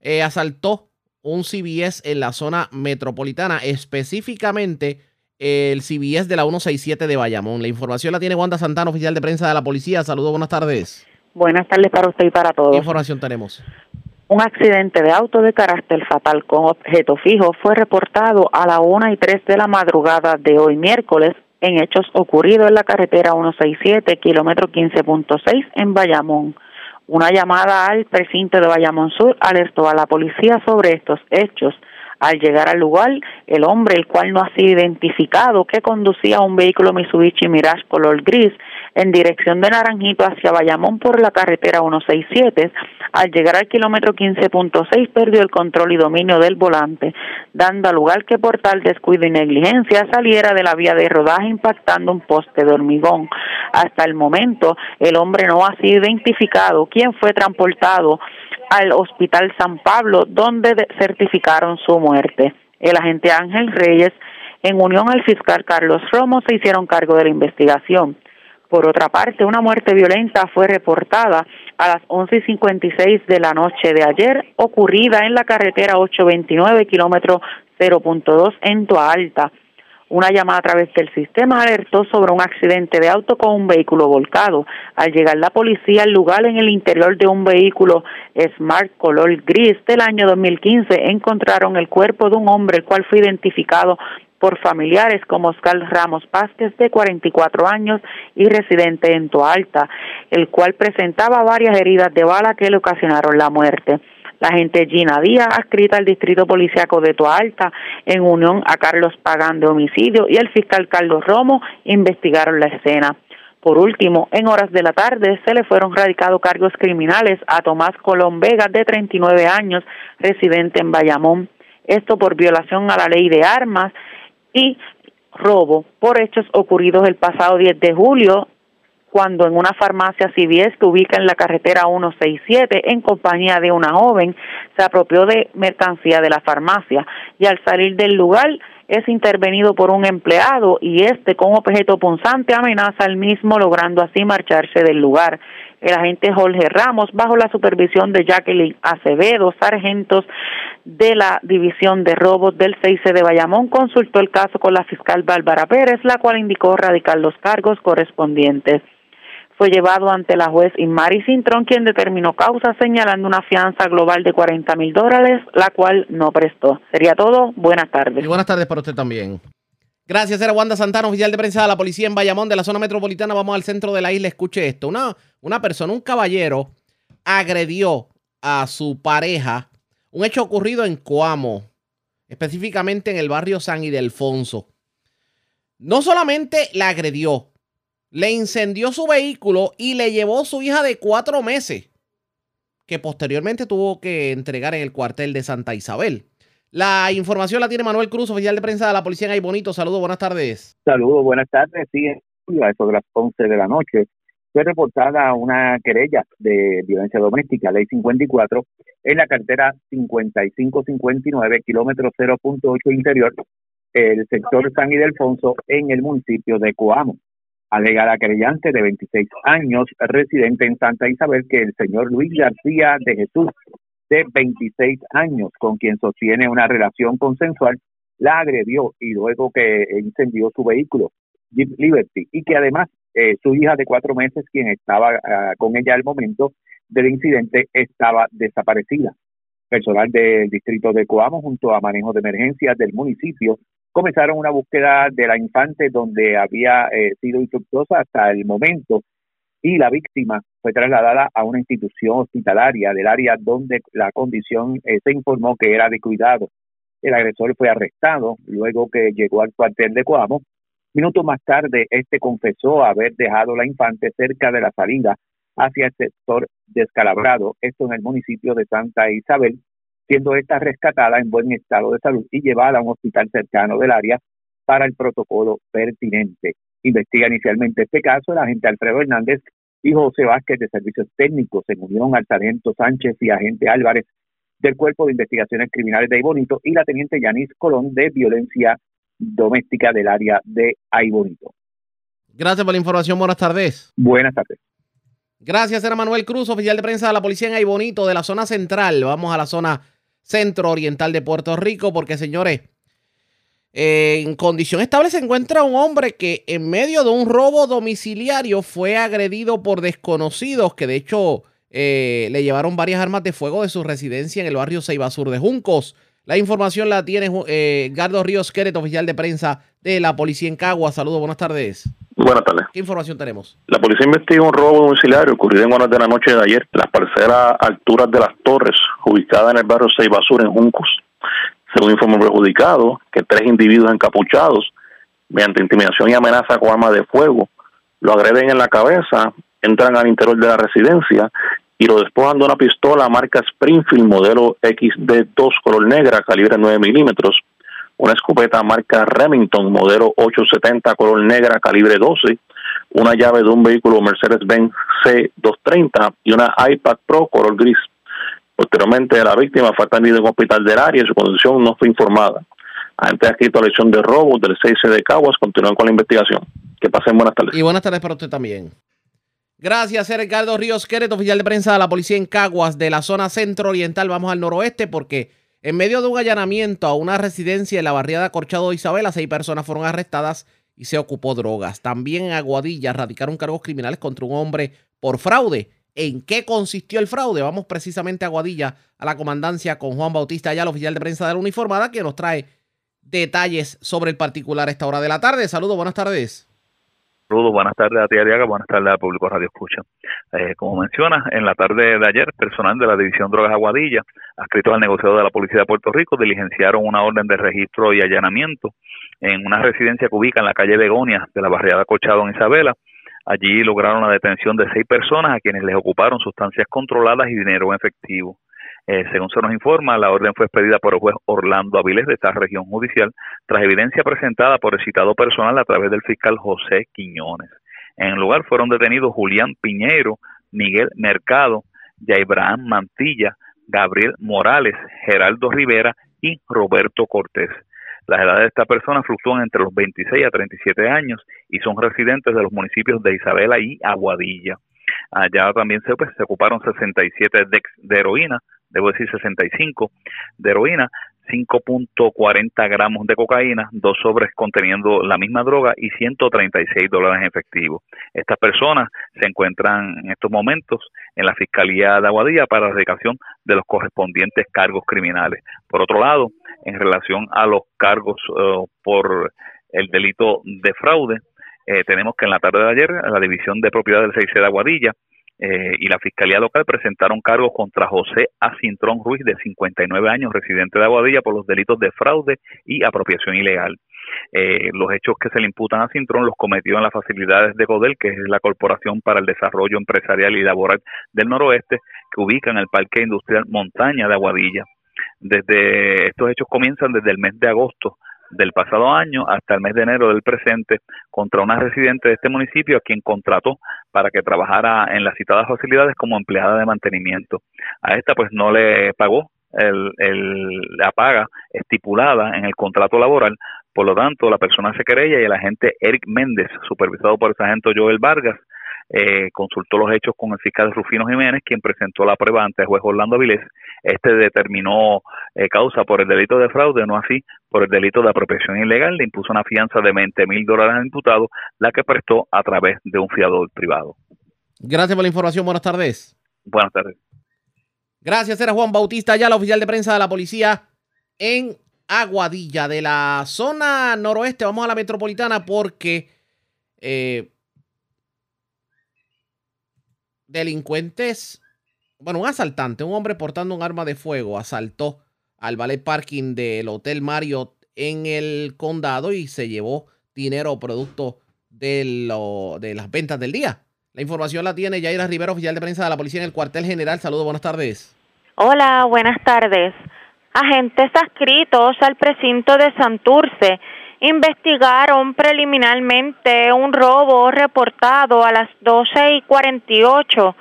[SPEAKER 2] eh, asaltó un CBS en la zona metropolitana, específicamente el CBS de la 167 de Bayamón. La información la tiene Wanda Santana, oficial de prensa de la policía. Saludos, buenas tardes.
[SPEAKER 14] Buenas tardes para usted y para todos.
[SPEAKER 2] ¿Qué información tenemos?
[SPEAKER 14] Un accidente de auto de carácter fatal con objeto fijo fue reportado a la 1 y 3 de la madrugada de hoy miércoles en hechos ocurridos en la carretera 167, kilómetro 15.6 en Bayamón. Una llamada al precinto de Bayamón Sur alertó a la policía sobre estos hechos. Al llegar al lugar, el hombre, el cual no ha sido identificado, que conducía un vehículo Mitsubishi Mirage color gris en dirección de Naranjito hacia Bayamón por la carretera 167, al llegar al kilómetro 15.6 perdió el control y dominio del volante, dando lugar que por tal descuido y negligencia saliera de la vía de rodaje impactando un poste de hormigón. Hasta el momento, el hombre no ha sido identificado, quien fue transportado al Hospital San Pablo, donde de- certificaron su muerte. El agente Ángel Reyes, en unión al fiscal Carlos Romo, se hicieron cargo de la investigación. Por otra parte, una muerte violenta fue reportada a las 11 y 56 de la noche de ayer, ocurrida en la carretera 829, kilómetro 0.2 en Toa Alta. Una llamada a través del sistema alertó sobre un accidente de auto con un vehículo volcado. Al llegar la policía al lugar en el interior de un vehículo Smart color gris del año 2015, encontraron el cuerpo de un hombre el cual fue identificado por familiares como Oscar Ramos Vázquez, de 44 años y residente en Toalta, el cual presentaba varias heridas de bala que le ocasionaron la muerte. La agente Gina Díaz, adscrita al Distrito Policiaco de Toalta, en unión a Carlos Pagán de Homicidio y el fiscal Carlos Romo, investigaron la escena. Por último, en horas de la tarde se le fueron radicados cargos criminales a Tomás Colón Vega, de 39 años, residente en Bayamón. Esto por violación a la ley de armas y robo por hechos ocurridos el pasado 10 de julio cuando en una farmacia CVS que ubica en la carretera 167 en compañía de una joven se apropió de mercancía de la farmacia y al salir del lugar es intervenido por un empleado y este con objeto punzante amenaza al mismo logrando así marcharse del lugar. El agente Jorge Ramos, bajo la supervisión de Jacqueline Acevedo, sargentos de la División de Robos del 6 de Bayamón, consultó el caso con la fiscal Bárbara Pérez, la cual indicó radicar los cargos correspondientes fue llevado ante la juez Inmari Cintrón, quien determinó causa señalando una fianza global de 40 mil dólares, la cual no prestó. Sería todo. Buenas tardes.
[SPEAKER 2] Y buenas tardes para usted también. Gracias, era Wanda Santana, oficial de prensa de la policía en Bayamón, de la zona metropolitana. Vamos al centro de la isla. Escuche esto. Una, una persona, un caballero, agredió a su pareja. Un hecho ocurrido en Coamo, específicamente en el barrio San Ildefonso. No solamente la agredió, le incendió su vehículo y le llevó su hija de cuatro meses, que posteriormente tuvo que entregar en el cuartel de Santa Isabel. La información la tiene Manuel Cruz, oficial de prensa de la policía en Ay Bonito. Saludos, buenas tardes.
[SPEAKER 15] Saludos, buenas tardes. Sí, a eso de las 11 de la noche fue reportada una querella de violencia doméstica, ley 54, en la cartera 5559, kilómetro 0.8 interior, el sector San Ildefonso, en el municipio de Coamo alega la de 26 años, residente en Santa Isabel, que el señor Luis García de Jesús, de 26 años, con quien sostiene una relación consensual, la agredió y luego que incendió su vehículo, Jeep Liberty, y que además eh, su hija de cuatro meses, quien estaba ah, con ella al momento del incidente, estaba desaparecida. Personal del distrito de Coamo, junto a manejo de emergencias del municipio, comenzaron una búsqueda de la infante donde había eh, sido infructuosa hasta el momento y la víctima fue trasladada a una institución hospitalaria del área donde la condición eh, se informó que era de cuidado. El agresor fue arrestado luego que llegó al cuartel de Coamo. Minutos más tarde, este confesó haber dejado la infante cerca de la salida hacia el sector descalabrado, esto en el municipio de Santa Isabel, siendo esta rescatada en buen estado de salud y llevada a un hospital cercano del área para el protocolo pertinente. Investiga inicialmente este caso el agente Alfredo Hernández y José Vázquez de Servicios Técnicos en unión al sargento Sánchez y agente Álvarez del Cuerpo de Investigaciones Criminales de Aibonito y la teniente Yanis Colón de Violencia Doméstica del área de Aibonito.
[SPEAKER 2] Gracias por la información. Buenas tardes.
[SPEAKER 15] Buenas tardes.
[SPEAKER 2] Gracias, era Manuel Cruz, oficial de prensa de la policía en Aibonito, de la zona central. Vamos a la zona centro oriental de Puerto Rico, porque señores, en condición estable se encuentra un hombre que en medio de un robo domiciliario fue agredido por desconocidos que de hecho eh, le llevaron varias armas de fuego de su residencia en el barrio Ceiba Sur de Juncos. La información la tiene eh, Gardo Ríos Queret, oficial de prensa de la policía en Cagua. Saludos, buenas tardes.
[SPEAKER 16] Buenas tardes.
[SPEAKER 2] ¿Qué información tenemos?
[SPEAKER 16] La policía investiga un robo domiciliario ocurrido en horas de la noche de ayer en las parcelas alturas de las torres, ubicada en el barrio Seibasur, en Juncos. Según informó el perjudicado, que tres individuos encapuchados, mediante intimidación y amenaza con armas de fuego, lo agreden en la cabeza, entran al interior de la residencia y lo despojan de una pistola marca Springfield modelo XD2 color negra, calibre 9 milímetros, una escopeta marca Remington modelo 870 color negra calibre 12, una llave de un vehículo Mercedes-Benz C230 y una iPad Pro color gris. Posteriormente, la víctima fue atendida en un hospital del área y su condición no fue informada. Antes escrito la lección de robo del 6 de Caguas, continúan con la investigación. Que pasen buenas tardes.
[SPEAKER 2] Y buenas tardes para usted también. Gracias, Ricardo Ríos Queret, oficial de prensa de la policía en Caguas, de la zona centro-oriental. Vamos al noroeste porque en medio de un allanamiento a una residencia en la barriada Corchado de Isabela, seis personas fueron arrestadas y se ocupó drogas. También en Aguadilla radicaron cargos criminales contra un hombre por fraude. ¿En qué consistió el fraude? Vamos precisamente a Aguadilla, a la comandancia con Juan Bautista, allá el oficial de prensa de la uniformada, que nos trae detalles sobre el particular a esta hora de la tarde. Saludos, buenas tardes.
[SPEAKER 17] Saludos, buenas tardes a ti, Ariaga, buenas tardes a Público Radio Escucha. Eh, como mencionas, en la tarde de ayer, personal de la División Drogas Aguadilla, adscritos al negociado de la Policía de Puerto Rico, diligenciaron una orden de registro y allanamiento en una residencia que ubica en la calle Begonia de la barriada Cochado en Isabela. Allí lograron la detención de seis personas a quienes les ocuparon sustancias controladas y dinero en efectivo. Eh, según se nos informa, la orden fue expedida por el juez Orlando Avilés de esta región judicial tras evidencia presentada por el citado personal a través del fiscal José Quiñones. En el lugar fueron detenidos Julián Piñero, Miguel Mercado, Yaibraham Mantilla, Gabriel Morales, Geraldo Rivera y Roberto Cortés. Las edades de estas personas fluctúan entre los 26 a 37 años y son residentes de los municipios de Isabela y Aguadilla. Allá también se, pues, se ocuparon 67 de, de heroína, debo decir 65 de heroína, 5.40 gramos de cocaína, dos sobres conteniendo la misma droga y 136 dólares en efectivo. Estas personas se encuentran en estos momentos en la Fiscalía de Aguadilla para la erradicación de los correspondientes cargos criminales. Por otro lado, en relación a los cargos eh, por el delito de fraude, eh, tenemos que en la tarde de ayer la División de Propiedad del 6 de Aguadilla eh, y la Fiscalía Local presentaron cargos contra José Acintrón Ruiz, de 59 años, residente de Aguadilla, por los delitos de fraude y apropiación ilegal. Eh, los hechos que se le imputan a Cintrón los cometió en las facilidades de CODEL, que es la Corporación para el Desarrollo Empresarial y Laboral del Noroeste, que ubica en el Parque Industrial Montaña de Aguadilla. Desde estos hechos comienzan desde el mes de agosto del pasado año hasta el mes de enero del presente contra una residente de este municipio a quien contrató para que trabajara en las citadas facilidades como empleada de mantenimiento. A esta pues no le pagó el, el, la paga estipulada en el contrato laboral, por lo tanto la persona se querella y el agente Eric Méndez, supervisado por el sargento Joel Vargas, eh, consultó los hechos con el fiscal Rufino Jiménez, quien presentó la prueba ante el juez Orlando Vilés. Este determinó eh, causa por el delito de fraude, no así por el delito de apropiación ilegal. Le impuso una fianza de 20 mil dólares al imputado, la que prestó a través de un fiador privado.
[SPEAKER 2] Gracias por la información. Buenas tardes.
[SPEAKER 17] Buenas tardes.
[SPEAKER 2] Gracias. Era Juan Bautista, ya la oficial de prensa de la policía en Aguadilla, de la zona noroeste. Vamos a la metropolitana porque eh, delincuentes, bueno, un asaltante, un hombre portando un arma de fuego, asaltó al ballet parking del Hotel Marriott en el condado y se llevó dinero producto de, lo, de las ventas del día. La información la tiene Yaira Rivera, oficial de prensa de la policía en el cuartel general. Saludos, buenas tardes.
[SPEAKER 18] Hola, buenas tardes. Agentes adscritos al precinto de Santurce investigaron preliminarmente un robo reportado a las 12 y 48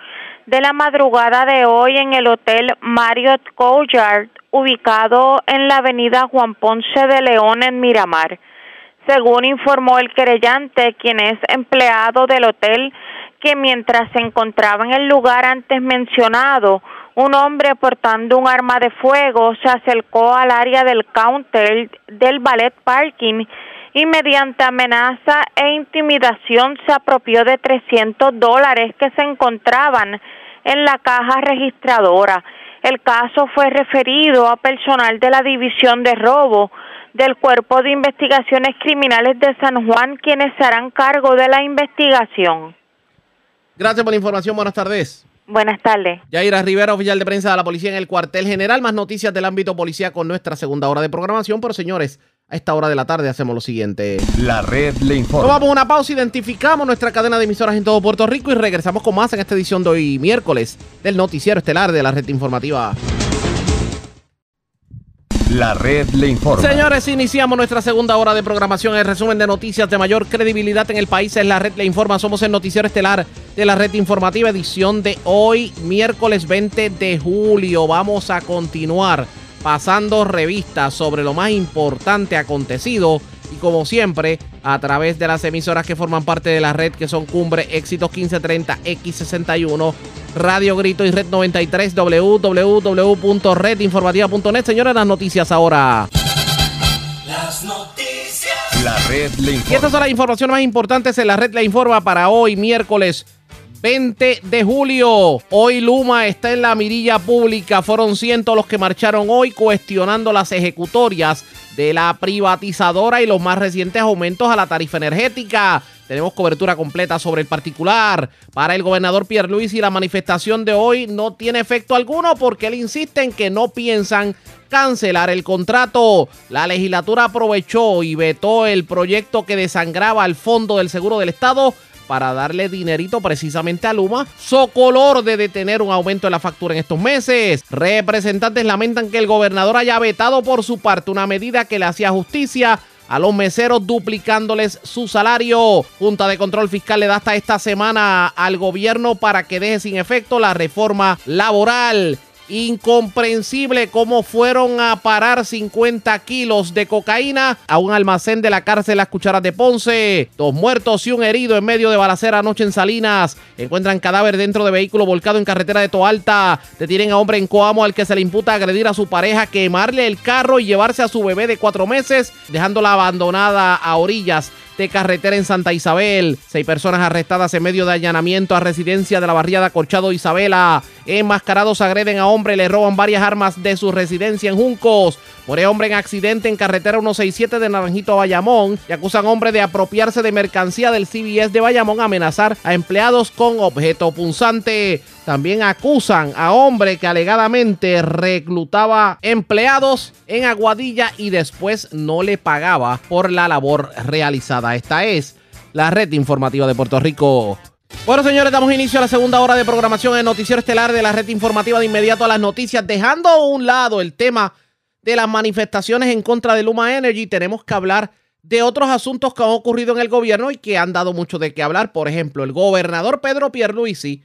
[SPEAKER 18] de la madrugada de hoy en el Hotel Marriott Courtyard, ubicado en la avenida Juan Ponce de León en Miramar. Según informó el querellante, quien es empleado del hotel, que mientras se encontraba en el lugar antes mencionado, un hombre portando un arma de fuego se acercó al área del counter del ballet parking y mediante amenaza e intimidación se apropió de 300 dólares que se encontraban en la caja registradora. El caso fue referido a personal de la División de Robo del Cuerpo de Investigaciones Criminales de San Juan, quienes se harán cargo de la investigación.
[SPEAKER 2] Gracias por la información. Buenas tardes.
[SPEAKER 18] Buenas tardes.
[SPEAKER 2] Yaira Rivera, oficial de prensa de la policía en el cuartel general. Más noticias del ámbito policía con nuestra segunda hora de programación. Pero señores, a esta hora de la tarde hacemos lo siguiente.
[SPEAKER 7] La red le informa.
[SPEAKER 2] Tomamos una pausa, identificamos nuestra cadena de emisoras en todo Puerto Rico y regresamos con más en esta edición de hoy miércoles del noticiero estelar de la red informativa.
[SPEAKER 7] La red le informa.
[SPEAKER 2] Señores, iniciamos nuestra segunda hora de programación. El resumen de noticias de mayor credibilidad en el país es la red le informa. Somos el noticiero estelar de la red informativa, edición de hoy, miércoles 20 de julio. Vamos a continuar pasando revistas sobre lo más importante acontecido y como siempre a través de las emisoras que forman parte de la red que son Cumbre, Éxitos 1530, X61, Radio Grito y Red 93, www.redinformativa.net. Señores, las noticias ahora.
[SPEAKER 19] Las noticias.
[SPEAKER 7] La red le
[SPEAKER 2] Y
[SPEAKER 7] informa.
[SPEAKER 2] estas son las informaciones más importantes en la red La Informa para hoy, miércoles 20 de julio. Hoy Luma está en la mirilla pública. Fueron cientos los que marcharon hoy cuestionando las ejecutorias de la privatizadora y los más recientes aumentos a la tarifa energética. Tenemos cobertura completa sobre el particular. Para el gobernador Pierre Luis y la manifestación de hoy no tiene efecto alguno porque él insiste en que no piensan cancelar el contrato. La legislatura aprovechó y vetó el proyecto que desangraba al Fondo del Seguro del Estado para darle dinerito precisamente a Luma, socolor de detener un aumento de la factura en estos meses. Representantes lamentan que el gobernador haya vetado por su parte una medida que le hacía justicia a los meseros duplicándoles su salario. Junta de Control Fiscal le da hasta esta semana al gobierno para que deje sin efecto la reforma laboral. Incomprensible cómo fueron a parar 50 kilos de cocaína a un almacén de la cárcel Las Cucharas de Ponce. Dos muertos y un herido en medio de balacera anoche en Salinas. Encuentran cadáver dentro de vehículo volcado en carretera de Toalta. Detienen a hombre en Coamo al que se le imputa agredir a su pareja, quemarle el carro y llevarse a su bebé de cuatro meses, dejándola abandonada a orillas de carretera en Santa Isabel. Seis personas arrestadas en medio de allanamiento a residencia de la barriada Corchado Isabela. Enmascarados agreden a hombre, le roban varias armas de su residencia en Juncos. Muere hombre en accidente en carretera 167 de Naranjito a Bayamón y acusan hombre de apropiarse de mercancía del CBS de Bayamón amenazar a empleados con objeto punzante. También acusan a hombre que alegadamente reclutaba empleados en Aguadilla y después no le pagaba por la labor realizada. Esta es la red informativa de Puerto Rico. Bueno, señores, damos inicio a la segunda hora de programación en Noticiero Estelar de la red informativa de inmediato a las noticias, dejando a un lado el tema de las manifestaciones en contra de Luma Energy, tenemos que hablar de otros asuntos que han ocurrido en el gobierno y que han dado mucho de qué hablar. Por ejemplo, el gobernador Pedro Pierluisi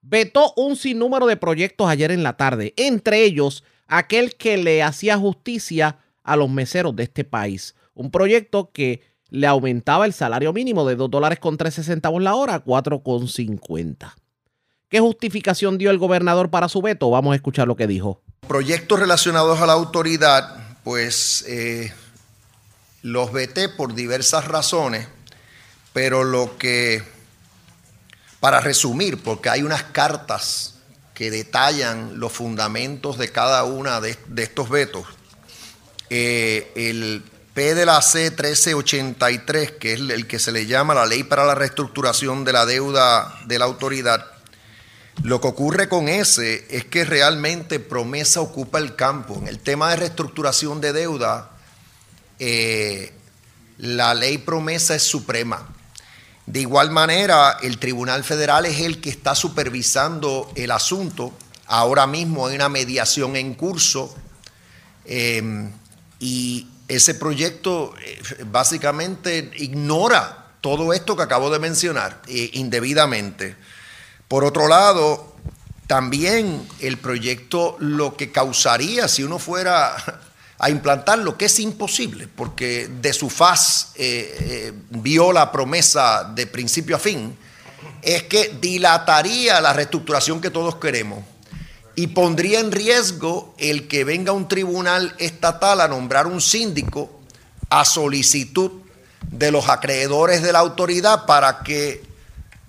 [SPEAKER 2] vetó un sinnúmero de proyectos ayer en la tarde, entre ellos aquel que le hacía justicia a los meseros de este país. Un proyecto que le aumentaba el salario mínimo de 2 dólares con 13 centavos la hora a 4,50. ¿Qué justificación dio el gobernador para su veto? Vamos a escuchar lo que dijo
[SPEAKER 4] proyectos relacionados a la autoridad, pues eh, los veté por diversas razones, pero lo que, para resumir, porque hay unas cartas que detallan los fundamentos de cada una de, estos vetos, eh, el P de la C 1383, que es el que se le llama la ley para la reestructuración de la deuda de la autoridad, lo que ocurre con ese es que realmente promesa ocupa el campo. En el tema de reestructuración de deuda, eh, la ley promesa es suprema. De igual manera, el Tribunal Federal es el que está supervisando el asunto. Ahora mismo hay una mediación en curso eh, y ese proyecto eh, básicamente ignora todo esto que acabo de mencionar indebidamente. Por otro lado, también el proyecto lo que causaría si uno fuera a implantarlo, que es imposible, porque de su faz eh, eh, vio la promesa de principio a fin, es que dilataría la reestructuración que todos queremos y pondría en riesgo el que venga un tribunal estatal a nombrar un síndico a solicitud de los acreedores de la autoridad para que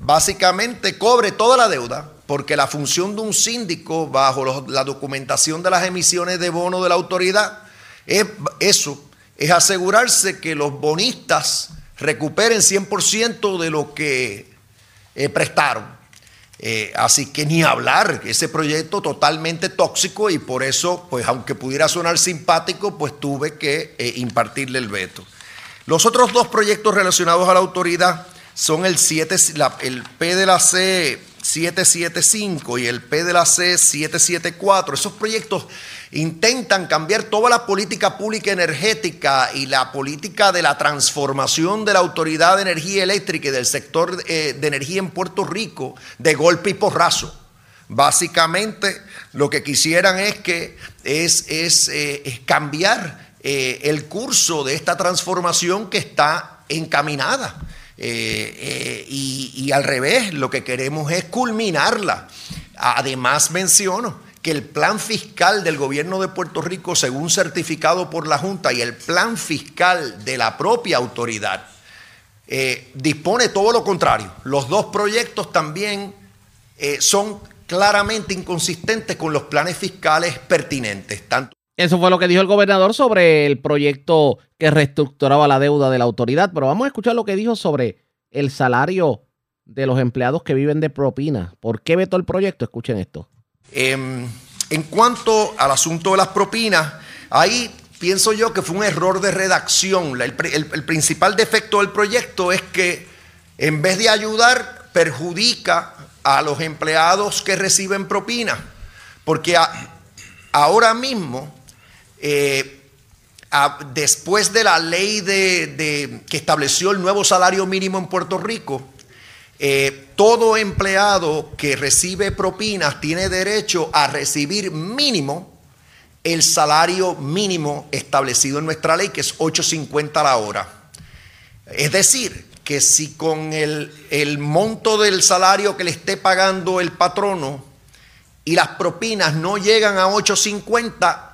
[SPEAKER 4] básicamente cobre toda la deuda, porque la función de un síndico bajo la documentación de las emisiones de bono de la autoridad es eso, es asegurarse que los bonistas recuperen 100% de lo que eh, prestaron. Eh, así que ni hablar, ese proyecto totalmente tóxico y por eso, pues aunque pudiera sonar simpático, pues tuve que eh, impartirle el veto. Los otros dos proyectos relacionados a la autoridad son el, 7, el P de la C 775 y el P de la C 774. Esos proyectos intentan cambiar toda la política pública energética y la política de la transformación de la Autoridad de Energía Eléctrica y del sector eh, de energía en Puerto Rico de golpe y porrazo. Básicamente lo que quisieran es que es, es, eh, cambiar eh, el curso de esta transformación que está encaminada. Eh, eh, y, al revés, lo que queremos es culminarla. Además menciono que el plan fiscal del gobierno de Puerto Rico, según certificado por la Junta, y el plan fiscal de la propia autoridad, eh, dispone todo lo contrario. Los dos proyectos también son claramente inconsistentes con los planes fiscales pertinentes. Tanto
[SPEAKER 2] eso fue lo que dijo el gobernador sobre el proyecto que reestructuraba la deuda de la autoridad. Pero vamos a escuchar lo que dijo sobre el salario de los empleados que viven de propina. ¿Por qué vetó el proyecto? Escuchen esto.
[SPEAKER 4] Em, en cuanto al asunto de las propinas, ahí pienso yo que fue un error de redacción. El, principal defecto del proyecto es que en vez de ayudar, perjudica a los empleados que reciben propina. Porque ahora mismo, eh, después de la ley de, que estableció el nuevo salario mínimo en Puerto Rico, eh, todo empleado que recibe propinas tiene derecho a recibir mínimo el salario mínimo establecido en nuestra ley, que es 8.50 a la hora. Es decir, que si con el, el monto del salario que le esté pagando el patrono y las propinas no llegan a 8.50,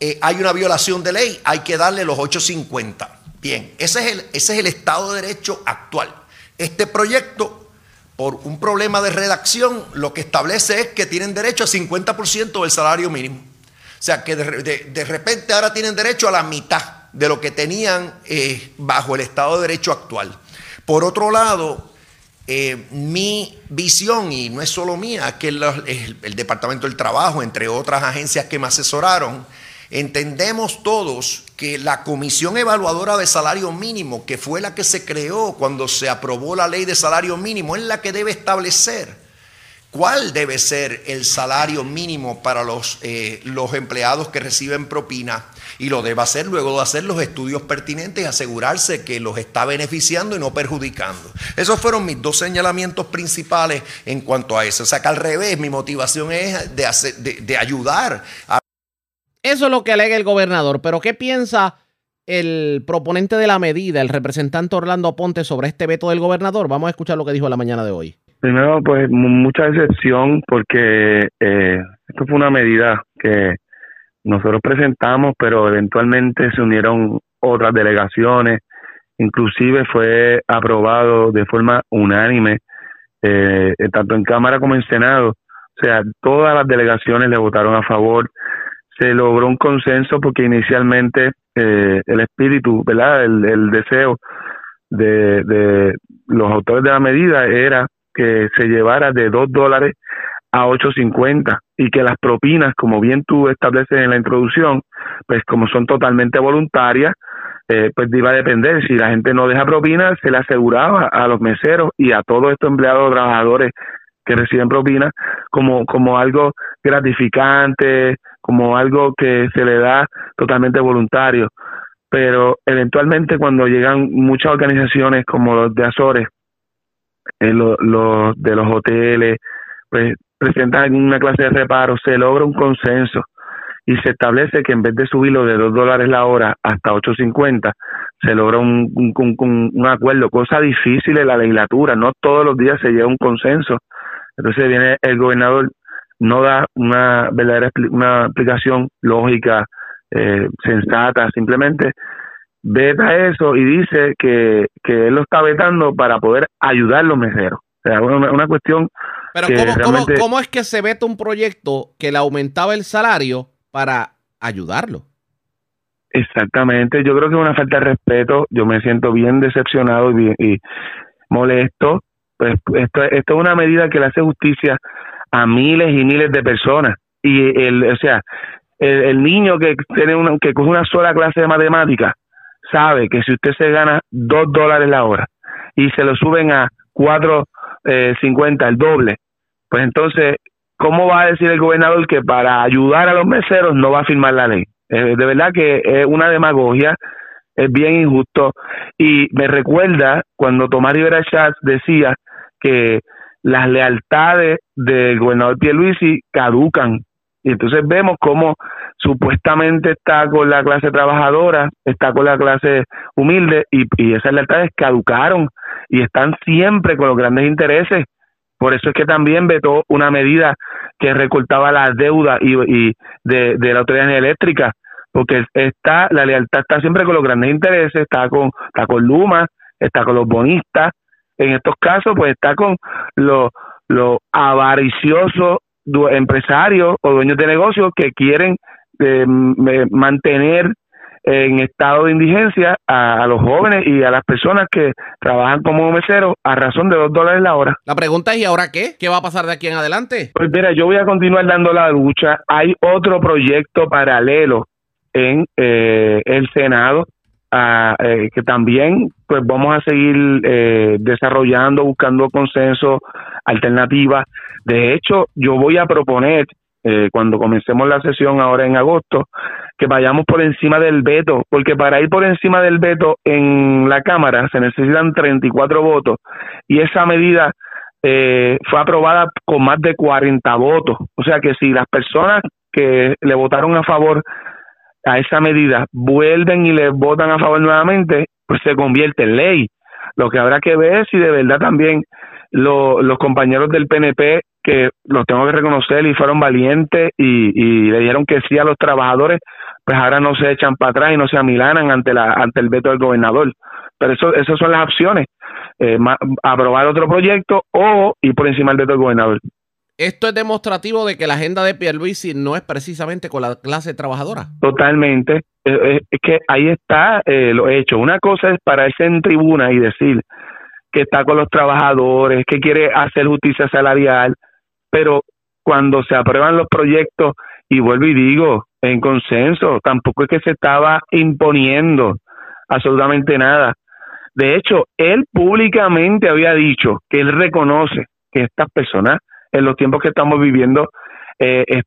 [SPEAKER 4] eh, hay una violación de ley, hay que darle los 8.50. Bien, ese es, el, ese es el Estado de Derecho actual. Este proyecto, por un problema de redacción, lo que establece es que tienen derecho a 50% del salario mínimo. O sea, que de, repente ahora tienen derecho a la mitad de lo que tenían eh, bajo el Estado de Derecho actual. Por otro lado, eh, mi visión, y no es solo mía, que el, el, Departamento del Trabajo, entre otras agencias que me asesoraron, entendemos todos que la Comisión Evaluadora de Salario Mínimo, que fue la que se creó cuando se aprobó la ley de salario mínimo, es la que debe establecer cuál debe ser el salario mínimo para los, eh, los empleados que reciben propina y lo debe hacer luego de hacer los estudios pertinentes y asegurarse que los está beneficiando y no perjudicando. Esos fueron mis dos señalamientos principales en cuanto a eso. O sea que al revés, mi motivación es de, hacer, de, ayudar
[SPEAKER 2] Eso es lo que alega el gobernador, pero ¿qué piensa el proponente de la medida, el representante Orlando Ponte, sobre este veto del gobernador? Vamos a escuchar lo que dijo la mañana de hoy.
[SPEAKER 20] Primero, pues mucha decepción porque eh, esto fue una medida que nosotros presentamos, pero eventualmente se unieron otras delegaciones, inclusive fue aprobado de forma unánime, eh, tanto en Cámara como en Senado. O sea, todas las delegaciones le votaron a favor. Se logró un consenso porque inicialmente eh, el espíritu, ¿verdad? El, deseo de, de los autores de la medida era que se llevara de 2 dólares a 8.50 y que las propinas, como bien tú estableces en la introducción, pues como son totalmente voluntarias, eh, pues iba a depender. Si la gente no deja propinas, se le aseguraba a los meseros y a todos estos empleados trabajadores que reciben propinas como, como algo gratificante, como algo que se le da totalmente voluntario. Pero eventualmente cuando llegan muchas organizaciones como los de Azores, eh, los de los hoteles, pues presentan una clase de reparo, se logra un consenso y se establece que en vez de subirlo de 2 dólares la hora hasta 8.50, se logra un, un, un, acuerdo, cosa difícil en la legislatura, no todos los días se llega a un consenso. Entonces viene el gobernador, no da una verdadera una explicación lógica, eh, sensata, simplemente veta eso y dice que, que él lo está vetando para poder ayudar a los meseros. O sea, una, una cuestión.
[SPEAKER 2] Pero ¿cómo, ¿cómo, es que se veta un proyecto que le aumentaba el salario para ayudarlo?
[SPEAKER 20] Exactamente, yo creo que es una falta de respeto. Yo me siento bien decepcionado y, bien, y molesto. Pues esto, esto es una medida que le hace justicia a miles y miles de personas. Y el, o sea, el, niño que tiene una, que coge una sola clase de matemáticas sabe que si usted se gana dos dólares la hora y se lo suben a cuatro eh, cincuenta, el doble, pues entonces, ¿cómo va a decir el gobernador que para ayudar a los meseros no va a firmar la ley? Eh, de verdad que es una demagogia, es bien injusto y me recuerda cuando Tomás Rivera Schatz decía que las lealtades del gobernador Pierluisi caducan y entonces vemos cómo supuestamente está con la clase trabajadora, está con la clase humilde y, y esas lealtades caducaron y están siempre con los grandes intereses. Por eso es que también vetó una medida que recortaba la deuda y, y de, de la autoridad eléctrica, porque está la lealtad está siempre con los grandes intereses, está con está con Luma, está con los bonistas, en estos casos pues está con los los avariciosos empresarios o dueños de negocios que quieren eh, mantener en estado de indigencia a, los jóvenes y a las personas que trabajan como meseros a razón de dos dólares la hora.
[SPEAKER 2] La pregunta es, ¿y ahora qué? ¿Qué va a pasar de aquí en adelante?
[SPEAKER 20] Pues mira, yo voy a continuar dando la lucha. Hay otro proyecto paralelo en eh, el Senado eh, que también pues vamos a seguir eh, desarrollando, buscando consenso, alternativas. De hecho, yo voy a proponer eh, cuando comencemos la sesión ahora en agosto, que vayamos por encima del veto, porque para ir por encima del veto en la Cámara se necesitan 34 votos y esa medida eh, fue aprobada con más de 40 votos. O sea que si las personas que le votaron a favor a esa medida vuelven y le votan a favor nuevamente, pues se convierte en ley. Lo que habrá que ver es si de verdad también los compañeros del PNP, que los tengo que reconocer y fueron valientes y, le dieron que sí a los trabajadores, pues ahora no se echan para atrás y no se amilanan ante, la, ante el veto del gobernador. Pero eso, esas son las opciones, eh, aprobar otro proyecto o ir por encima del veto del gobernador.
[SPEAKER 2] Esto es demostrativo de que la agenda de Pierluisi no es precisamente con la clase trabajadora.
[SPEAKER 20] Totalmente. Eh, eh, es que ahí está eh, lo hecho. Una cosa es pararse en tribuna y decir que está con los trabajadores, que quiere hacer justicia salarial, pero cuando se aprueban los proyectos, y vuelvo y digo, en consenso, tampoco es que se estaba imponiendo absolutamente nada. De hecho, él públicamente había dicho que él reconoce que estas personas en los tiempos que estamos viviendo eh, es,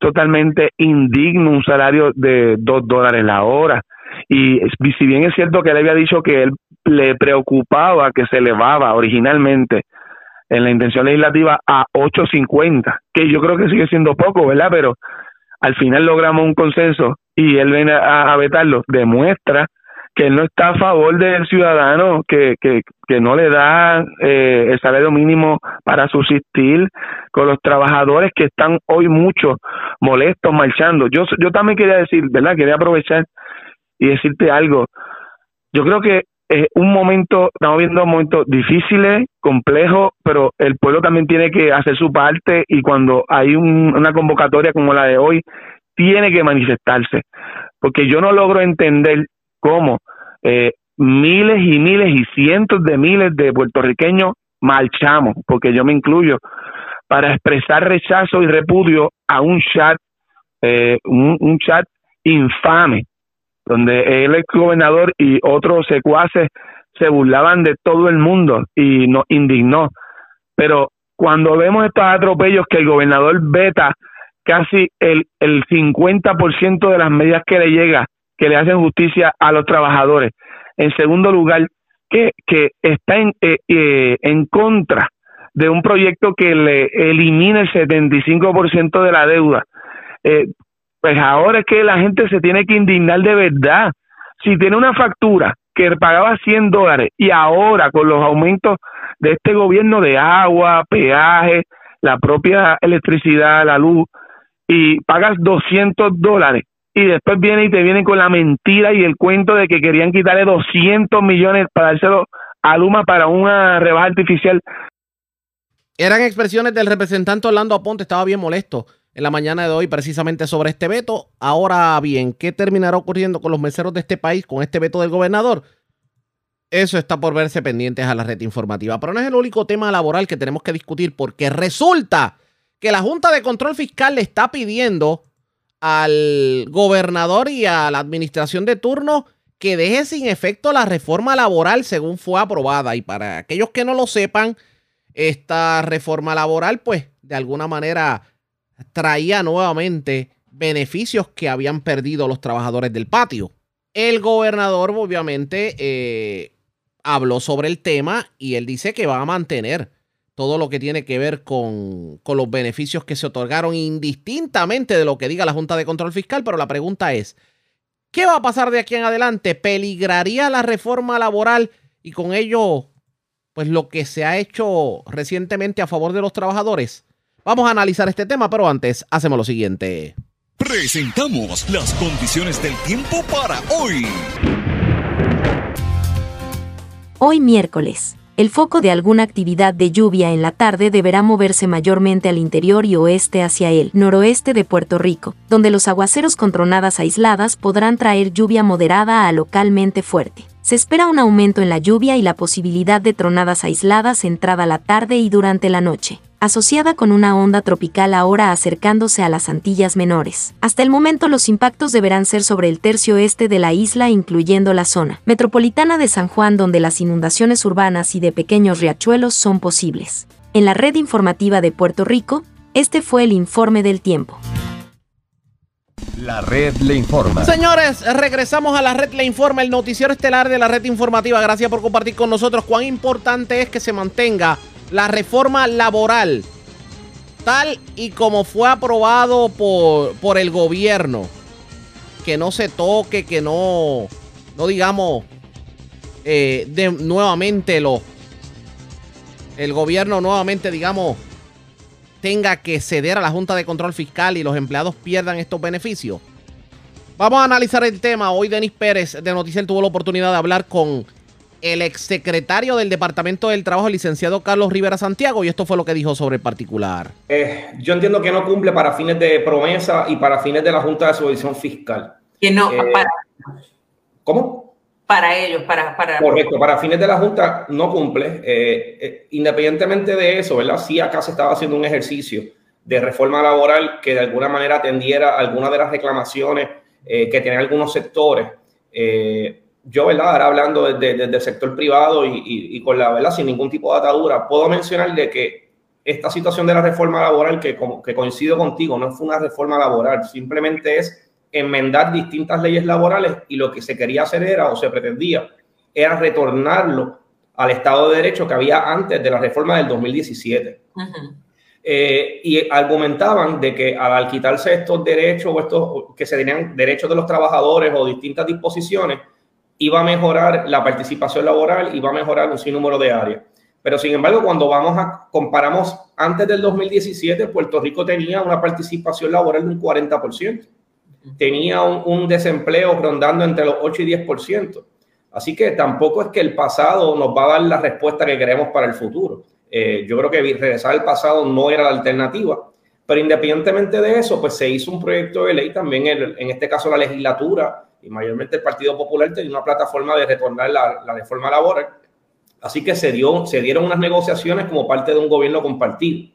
[SPEAKER 20] totalmente indigno un salario de dos dólares la hora. Y si bien es cierto que él había dicho que él le preocupaba que se elevaba originalmente en la intención legislativa a 8.50, que yo creo que sigue siendo poco, ¿verdad? Pero al final logramos un consenso y él viene a vetarlo, demuestra que no está a favor del ciudadano, que, que, que no le da eh, el salario mínimo para subsistir con los trabajadores que están hoy mucho molestos marchando. Yo, yo también quería decir, ¿verdad? Quería aprovechar y decirte algo. Yo creo que es un momento, estamos viendo momentos difíciles, complejos, pero el pueblo también tiene que hacer su parte y cuando hay una convocatoria como la de hoy, tiene que manifestarse. Porque yo no logro entender cómo eh, miles y miles y cientos de miles de puertorriqueños marchamos, porque yo me incluyo, para expresar rechazo y repudio a un chat, eh, un, chat infame, donde el ex gobernador y otros secuaces se burlaban de todo el mundo y nos indignó. Pero cuando vemos estos atropellos que el gobernador veta casi el, el 50% de las medidas que le llega que le hacen justicia a los trabajadores. En segundo lugar, que, está en, eh, eh, en contra de un proyecto que le elimina el 75% de la deuda. Eh, pues ahora es que la gente se tiene que indignar de verdad. Si tiene una factura que pagaba 100 dólares y ahora con los aumentos de este gobierno de agua, peaje, la propia electricidad, la luz, y pagas 200 dólares, y después viene y te vienen con la mentira y el cuento de que querían quitarle 200 millones para dárselo a Luma para una rebaja artificial.
[SPEAKER 2] Eran expresiones del representante Orlando Aponte, estaba bien molesto en la mañana de hoy precisamente sobre este veto. Ahora bien, ¿qué terminará ocurriendo con los meseros de este país con este veto del gobernador? Eso está por verse pendientes a la red informativa. Pero no es el único tema laboral que tenemos que discutir porque resulta que la Junta de Control Fiscal le está pidiendo al gobernador y a la administración de turno que deje sin efecto la reforma laboral según fue aprobada. Y para aquellos que no lo sepan, esta reforma laboral, pues, de alguna manera traía nuevamente beneficios que habían perdido los trabajadores del patio. El gobernador, obviamente, eh, habló sobre el tema y él dice que va a mantener todo lo que tiene que ver con, los beneficios que se otorgaron indistintamente de lo que diga la Junta de Control Fiscal, pero la pregunta es, ¿qué va a pasar de aquí en adelante? ¿Peligraría la reforma laboral y con ello, pues lo que se ha hecho recientemente a favor de los trabajadores? Vamos a analizar este tema, pero antes hacemos lo siguiente.
[SPEAKER 1] Presentamos las condiciones del tiempo para hoy.
[SPEAKER 6] Hoy miércoles. El foco de alguna actividad de lluvia en la tarde deberá moverse mayormente al interior y oeste hacia el noroeste de Puerto Rico, donde los aguaceros con tronadas aisladas podrán traer lluvia moderada a localmente fuerte. Se espera un aumento en la lluvia y la posibilidad de tronadas aisladas entrada la tarde y durante la noche. Asociada con una onda tropical ahora acercándose a las Antillas Menores. Hasta el momento los impactos deberán ser sobre el tercio este de la isla incluyendo la zona metropolitana de San Juan donde las inundaciones urbanas y de pequeños riachuelos son posibles. En la red informativa de Puerto Rico, este fue el informe del tiempo.
[SPEAKER 7] La red le informa.
[SPEAKER 2] Señores, regresamos a la red le informa, el noticiero estelar de la red informativa. Gracias por compartir con nosotros cuán importante es que se mantenga la reforma laboral tal y como fue aprobado por, por el gobierno. Que no se toque, que no, no digamos eh, de, nuevamente lo, el gobierno nuevamente, digamos, tenga que ceder a la Junta de Control Fiscal y los empleados pierdan estos beneficios. Vamos a analizar el tema. Hoy Denis Pérez de Noticiel tuvo la oportunidad de hablar con el exsecretario del Departamento del Trabajo, el licenciado Carlos Rivera Santiago, y esto fue lo que dijo sobre el particular.
[SPEAKER 21] Eh, yo entiendo que no cumple para fines de promesa y para fines de la Junta de Supervisión Fiscal.
[SPEAKER 22] Que no,
[SPEAKER 21] Eh,
[SPEAKER 22] para,
[SPEAKER 21] ¿Cómo?
[SPEAKER 22] para ellos, para, para
[SPEAKER 21] Correcto, para fines de la Junta no cumple. Eh, eh, independientemente de eso, ¿verdad? Sí, acá se estaba haciendo un ejercicio de reforma laboral que de alguna manera atendiera algunas de las reclamaciones eh, que tienen algunos sectores. Eh, yo, ¿verdad? Ahora hablando desde, desde el sector privado y, y- y con la verdad, sin ningún tipo de atadura, puedo mencionar de que esta situación de la reforma laboral, que, que coincido contigo, no fue una reforma laboral, simplemente es enmendar distintas leyes laborales y lo que se quería hacer era, o se pretendía, era retornarlo al Estado de Derecho que había antes de la reforma del 2017. Eh, y argumentaban de que al quitarse estos derechos o estos que se tenían derechos de los trabajadores o distintas disposiciones, iba a mejorar la participación laboral, iba a mejorar un sinnúmero de áreas. Pero sin embargo, cuando vamos a comparamos antes del 2017, Puerto Rico tenía una participación laboral de un 40%. Tenía un, un desempleo rondando entre los 8 y 10%. Así que tampoco es que el pasado nos va a dar la respuesta que queremos para el futuro. Eh, yo creo que regresar al pasado no era la alternativa. Pero independientemente de eso, pues se hizo un proyecto de ley también, el- en este caso la legislatura y mayormente el Partido Popular tenía una plataforma de retornar la, la reforma laboral. Así que se, dio, se dieron unas negociaciones como parte de un gobierno compartido.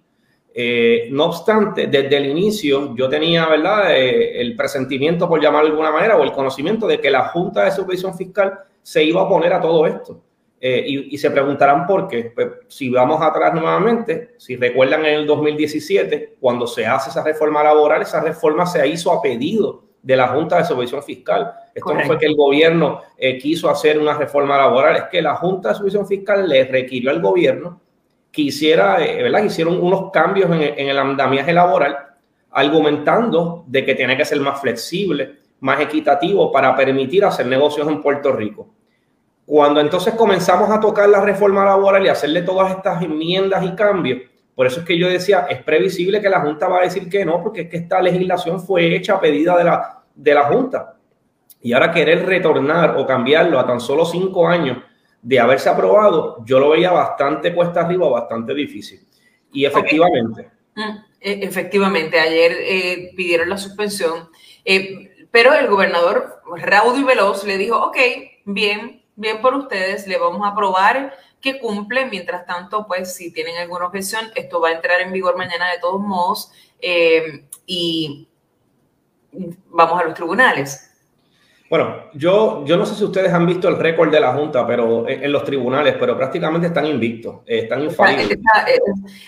[SPEAKER 21] Eh, no obstante, desde el inicio yo tenía ¿verdad? Eh, el presentimiento, por llamarlo de alguna manera, o el conocimiento de que la Junta de Supervisión Fiscal se iba a oponer a todo esto. Eh, y, y se preguntarán por qué. Pues, si vamos atrás nuevamente, si recuerdan en el 2017, cuando se hace esa reforma laboral, esa reforma se hizo a pedido de la Junta de Supervisión Fiscal. Esto no fue que el gobierno eh, quiso hacer una reforma laboral, es que la Junta de Supervisión Fiscal le requirió al gobierno que hiciera, eh, ¿verdad? Que hicieron unos cambios en, en el andamiaje laboral, argumentando de que tiene que ser más flexible, más equitativo para permitir hacer negocios en Puerto Rico. Cuando entonces comenzamos a tocar la reforma laboral y hacerle todas estas enmiendas y cambios, por eso es que yo decía, es previsible que la Junta va a decir que no, porque es que esta legislación fue hecha a pedida de la, de la Junta. Y ahora querer retornar o cambiarlo a tan solo cinco años de haberse aprobado, yo lo veía bastante cuesta arriba, bastante difícil. Y efectivamente,
[SPEAKER 22] Mm, e- Efectivamente, ayer eh, pidieron la suspensión, eh, pero el gobernador raudo y veloz le dijo, ok, bien, bien por ustedes, le vamos a aprobar que cumple, mientras tanto, pues si tienen alguna objeción, esto va a entrar en vigor mañana de todos modos eh, y vamos a los tribunales.
[SPEAKER 21] Bueno, yo, yo no sé si ustedes han visto el récord de la Junta pero en, en los tribunales, pero prácticamente están invictos, eh, están infalibles.
[SPEAKER 22] Eh,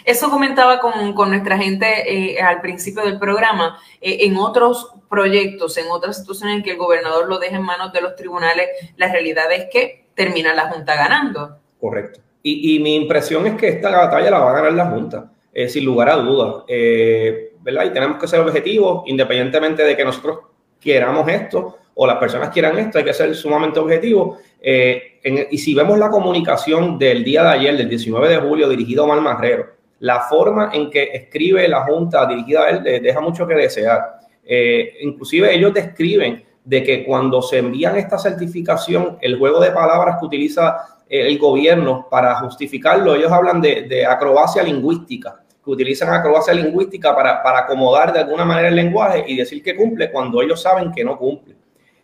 [SPEAKER 22] Eso comentaba con, con nuestra gente eh, al principio del programa. Eh, en otros proyectos, en otras situaciones en que el gobernador lo deja en manos de los tribunales, la realidad es que termina la Junta ganando.
[SPEAKER 21] Correcto. Y, mi impresión es que esta batalla la va a ganar la Junta, eh, sin lugar a dudas. Eh, ¿verdad? Y tenemos que ser objetivos, independientemente de que nosotros queramos esto o las personas quieran esto, hay que ser sumamente objetivos. Eh, y si vemos la comunicación del día de ayer, del 19 de julio, dirigido a Omar Marrero, la forma en que escribe la Junta dirigida a él deja mucho que desear. Eh, inclusive ellos describen de que cuando se envían esta certificación, el juego de palabras que utiliza el gobierno para justificarlo, ellos hablan de, acrobacia lingüística, que utilizan acrobacia lingüística para, para acomodar de alguna manera el lenguaje y decir que cumple cuando ellos saben que no cumple.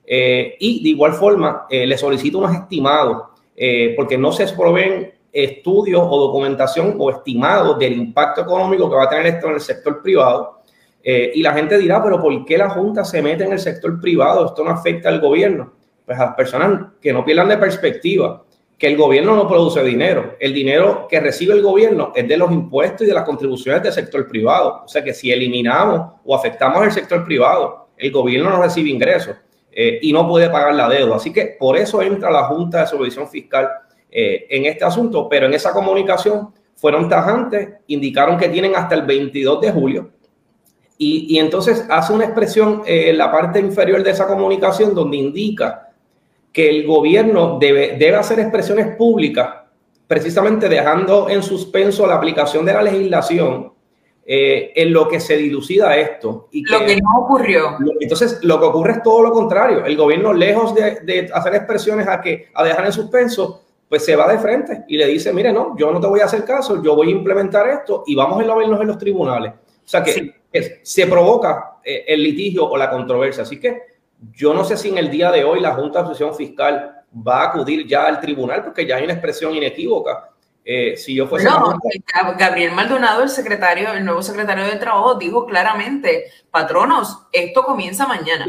[SPEAKER 21] Eh, y de igual forma, eh, le solicito unos estimados, eh, porque no se proveen estudios o documentación o estimados del impacto económico que va a tener esto en el sector privado. Eh, y la gente dirá, pero ¿por qué la Junta se mete en el sector privado? Esto no afecta al gobierno. Pues a las personas que no pierdan de perspectiva que el gobierno no produce dinero. El dinero que recibe el gobierno es de los impuestos y de las contribuciones del sector privado. O sea que si eliminamos o afectamos el sector privado, el gobierno no recibe ingresos eh, y no puede pagar la deuda. Así que por eso entra la Junta de Supervisión Fiscal eh, en este asunto, pero en esa comunicación fueron tajantes, indicaron que tienen hasta el 22 de julio y, entonces hace una expresión en la parte inferior de esa comunicación donde indica que el gobierno debe, debe hacer expresiones públicas, precisamente dejando en suspenso la aplicación de la legislación eh, en lo que se dilucida esto. Y
[SPEAKER 22] lo que no ocurrió.
[SPEAKER 21] Entonces, lo que ocurre es todo lo contrario. El gobierno, lejos de, de, hacer expresiones a, que, a dejar en suspenso, pues se va de frente y le dice, mire, no, yo no te voy a hacer caso, yo voy a implementar esto y vamos a vernos en los tribunales. O sea que se provoca eh, el litigio o la controversia. Así que yo no sé si en el día de hoy la Junta de Asociación Fiscal va a acudir ya al tribunal porque ya hay una expresión inequívoca. Eh, si yo fuese
[SPEAKER 22] no, Gabriel Maldonado, el secretario, el nuevo secretario de Trabajo, dijo claramente, patronos, esto comienza mañana.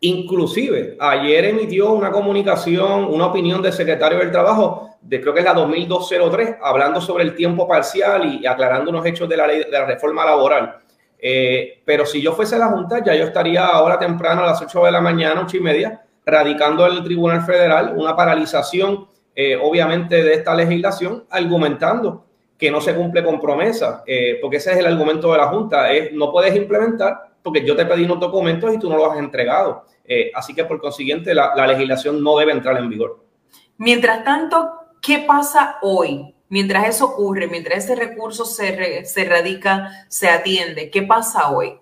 [SPEAKER 21] Inclusive, ayer emitió una comunicación, una opinión del secretario del Trabajo, de creo que es la 2203, hablando sobre el tiempo parcial y aclarando unos hechos de la ley de la reforma laboral. Eh, pero si yo fuese la Junta, ya yo estaría ahora temprano a las 8 de la mañana, 8 y media, radicando en el Tribunal Federal una paralización, eh, obviamente, de esta legislación, argumentando que no se cumple con promesa, eh, porque ese es el argumento de la Junta, es no puedes implementar porque yo te pedí unos documentos y tú no los has entregado. así que por consiguiente la legislación no debe entrar en vigor.
[SPEAKER 22] Mientras tanto, ¿qué pasa hoy? Mientras eso ocurre, mientras ese recurso se, se radica, se atiende, ¿qué pasa hoy?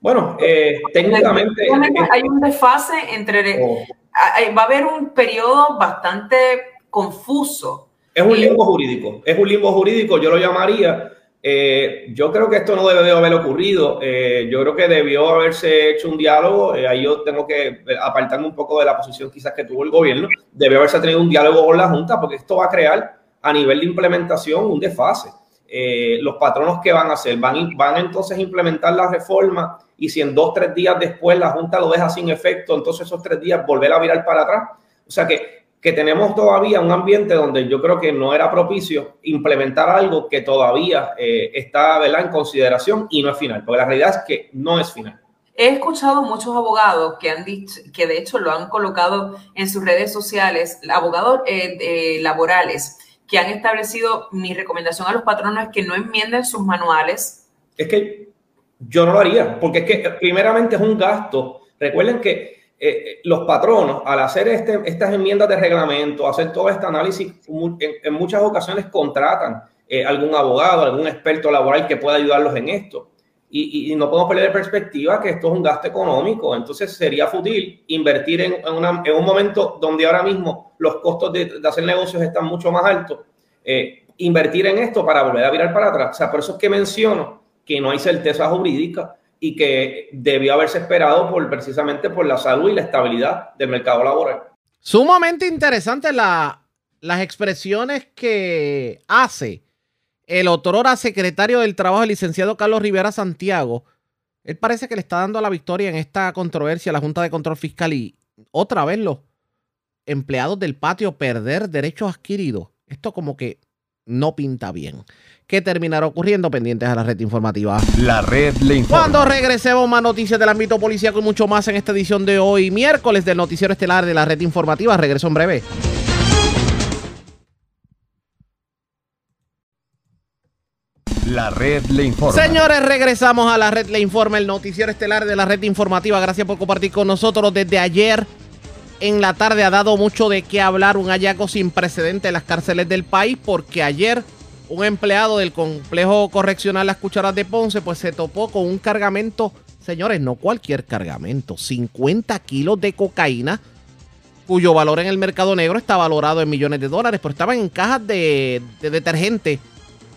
[SPEAKER 21] Bueno, eh, técnicamente...
[SPEAKER 22] Hay un desfase entre... Oh. Va a haber un periodo bastante confuso.
[SPEAKER 21] Es un limbo jurídico, es un limbo jurídico, yo lo llamaría. Eh, yo creo que esto no debe haber ocurrido. Eh, yo creo que debió haberse hecho un diálogo. ahí yo tengo que apartarme un poco de la posición quizás que tuvo el gobierno. Debió haberse tenido un diálogo con la Junta porque esto va a crear a nivel de implementación un desfase. Eh, los patronos que van a hacer, van, van entonces a implementar la reforma y si en dos, tres días después la Junta lo deja sin efecto, entonces esos tres días volver a virar para atrás. O sea que, que tenemos todavía un ambiente donde yo creo que no era propicio implementar algo que todavía eh, está en consideración y no es final, porque la realidad es que no es final.
[SPEAKER 22] He escuchado muchos abogados que han dicho, que de hecho lo han colocado en sus redes sociales, abogados eh, laborales, que han establecido, mi recomendación a los patronos es que no enmienden sus manuales.
[SPEAKER 21] Es que yo no lo haría, porque es que primeramente es un gasto. Recuerden que eh, los patronos, al hacer este, estas enmiendas de reglamento, hacer todo este análisis, en, muchas ocasiones contratan eh, algún abogado, algún experto laboral que pueda ayudarlos en esto. Y, no podemos perder de perspectiva que esto es un gasto económico, entonces sería fútil invertir en, en, un momento donde ahora mismo los costos de, hacer negocios están mucho más altos, eh, invertir en esto para volver a virar para atrás. O sea, por eso es que menciono que no hay certeza jurídica y que debió haberse esperado por precisamente por la salud y la estabilidad del mercado laboral.
[SPEAKER 2] Sumamente interesante la, las expresiones que hace el otrora secretario del Trabajo, el licenciado Carlos Rivera Santiago, él parece que le está dando la victoria en esta controversia a la Junta de Control Fiscal y otra vez los empleados del patio perder derechos adquiridos. Esto como que no pinta bien. ¿Qué terminará ocurriendo? Pendientes a la red informativa.
[SPEAKER 7] La red le informa.
[SPEAKER 2] Cuando regresemos, más noticias del ámbito policíaco y mucho más en esta edición de hoy, miércoles del Noticiero Estelar de la red informativa. Regreso en breve.
[SPEAKER 7] La red le informa.
[SPEAKER 2] Señores, regresamos a la red le informa, el noticiero estelar de la red informativa. Gracias por compartir con nosotros desde ayer. En la tarde ha dado mucho de qué hablar, un hallazgo sin precedente en las cárceles del país, porque ayer un empleado del complejo correccional Las Cucharas de Ponce, pues se topó con un cargamento, señores, no cualquier cargamento, 50 kilos de cocaína, cuyo valor en el mercado negro está valorado en millones de dólares, pero estaban en cajas de, de detergente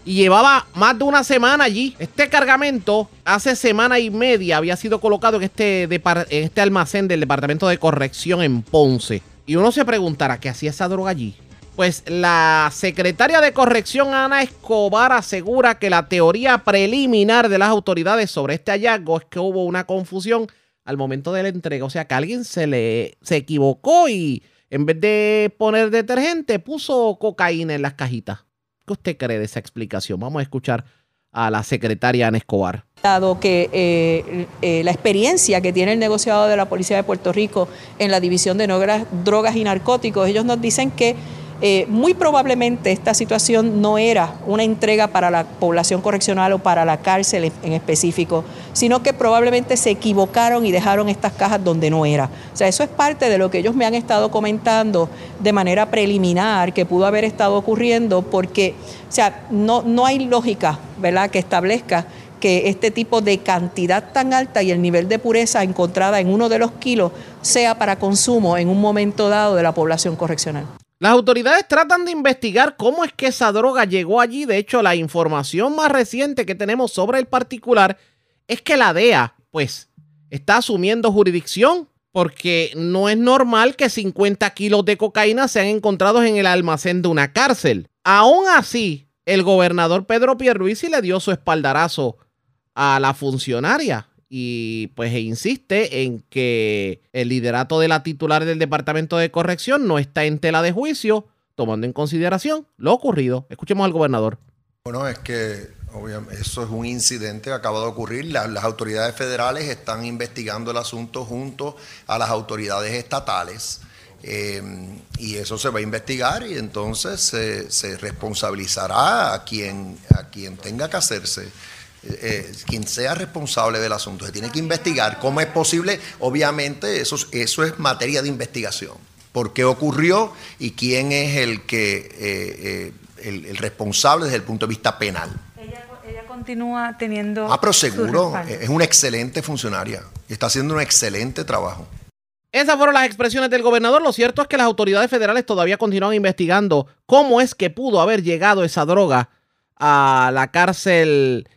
[SPEAKER 2] y llevaba más de una semana allí. Este cargamento hace semana y media había sido colocado en este, en este almacén del Departamento de Corrección en Ponce. Y uno se preguntará, ¿qué hacía esa droga allí? Pues la secretaria de corrección Ana Escobar asegura que la teoría preliminar de las autoridades sobre este hallazgo es que hubo una confusión al momento de la entrega. O sea, que alguien se le se equivocó y en vez de poner detergente puso cocaína en las cajitas. ¿Qué usted cree de esa explicación? Vamos a escuchar a la secretaria Ana Escobar.
[SPEAKER 23] Dado que eh, eh, la experiencia que tiene el negociado de la Policía de Puerto Rico en la división de drogas y narcóticos, ellos nos dicen que eh, muy probablemente esta situación no era una entrega para la población correccional o para la cárcel en específico, sino que probablemente se equivocaron y dejaron estas cajas donde no era. O sea, eso es parte de lo que ellos me han estado comentando de manera preliminar que pudo haber estado ocurriendo porque, o sea, no, no hay lógica, ¿verdad?, que establezca que este tipo de cantidad tan alta y el nivel de pureza encontrada en uno de los kilos sea para consumo en un momento dado de la población correccional.
[SPEAKER 2] Las autoridades tratan de investigar cómo es que esa droga llegó allí. De hecho, la información más reciente que tenemos sobre el particular es que la DEA, pues, está asumiendo jurisdicción porque no es normal que 50 kilos de cocaína sean encontrados en el almacén de una cárcel. Aún así, el gobernador Pedro Pierluisi le dio su espaldarazo a la funcionaria y pues insiste en que el liderato de la titular del Departamento de Corrección no está en tela de juicio, tomando en consideración lo ocurrido. Escuchemos al gobernador.
[SPEAKER 4] Bueno, es que obviamente eso es un incidente que acaba de ocurrir. las autoridades federales están investigando el asunto junto a las autoridades estatales. Eh, y eso se va a investigar y entonces se responsabilizará a quien, a quien tenga que hacerse. Eh, quien sea responsable del asunto. Se tiene que investigar cómo es posible. Obviamente, eso, eso es materia de investigación. ¿Por qué ocurrió y quién es el, que, eh, eh, el, responsable desde el punto de vista penal?
[SPEAKER 24] Ella, continúa teniendo.
[SPEAKER 4] Ah, pero seguro, es una excelente funcionaria y está haciendo un excelente trabajo.
[SPEAKER 2] Esas fueron las expresiones del gobernador. Lo cierto es que las autoridades federales todavía continúan investigando cómo es que pudo haber llegado esa droga a la cárcel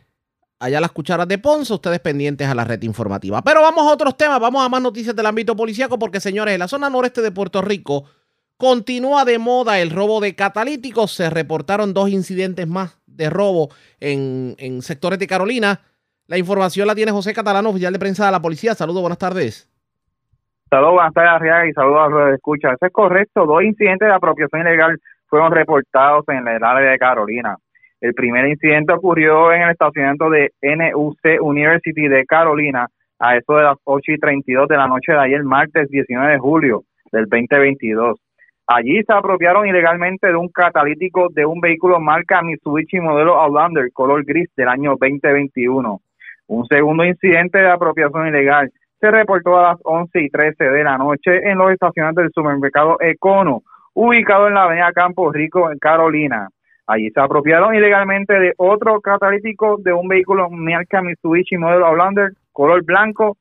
[SPEAKER 2] allá las cucharas de Ponce, ustedes pendientes a la red informativa. Pero vamos a otros temas, vamos a más noticias del ámbito policíaco porque señores, en la zona noreste de Puerto Rico continúa de moda el robo de catalíticos. Se reportaron dos incidentes más de robo en, sectores de Carolina. La información la tiene José Catalano, oficial de prensa de la policía. Saludos, buenas tardes.
[SPEAKER 25] Saludos, buenas tardes, y saludos a los escucha. Eso es correcto. Dos incidentes de apropiación ilegal fueron reportados en el área de Carolina. El primer incidente ocurrió en el estacionamiento de NUC University de Carolina a eso de las 8 y 32 de la noche de ayer, martes 19 de julio del 2022. Allí se apropiaron ilegalmente de un catalítico de un vehículo marca Mitsubishi modelo Outlander color gris del año 2021. Un segundo incidente de apropiación ilegal se reportó a las 11 y 13 de la noche en los estacionamientos del supermercado Econo, ubicado en la avenida Campo Rico, en Carolina. Allí se apropiaron ilegalmente de otro catalítico de un vehículo marca Mitsubishi modelo Outlander color blanco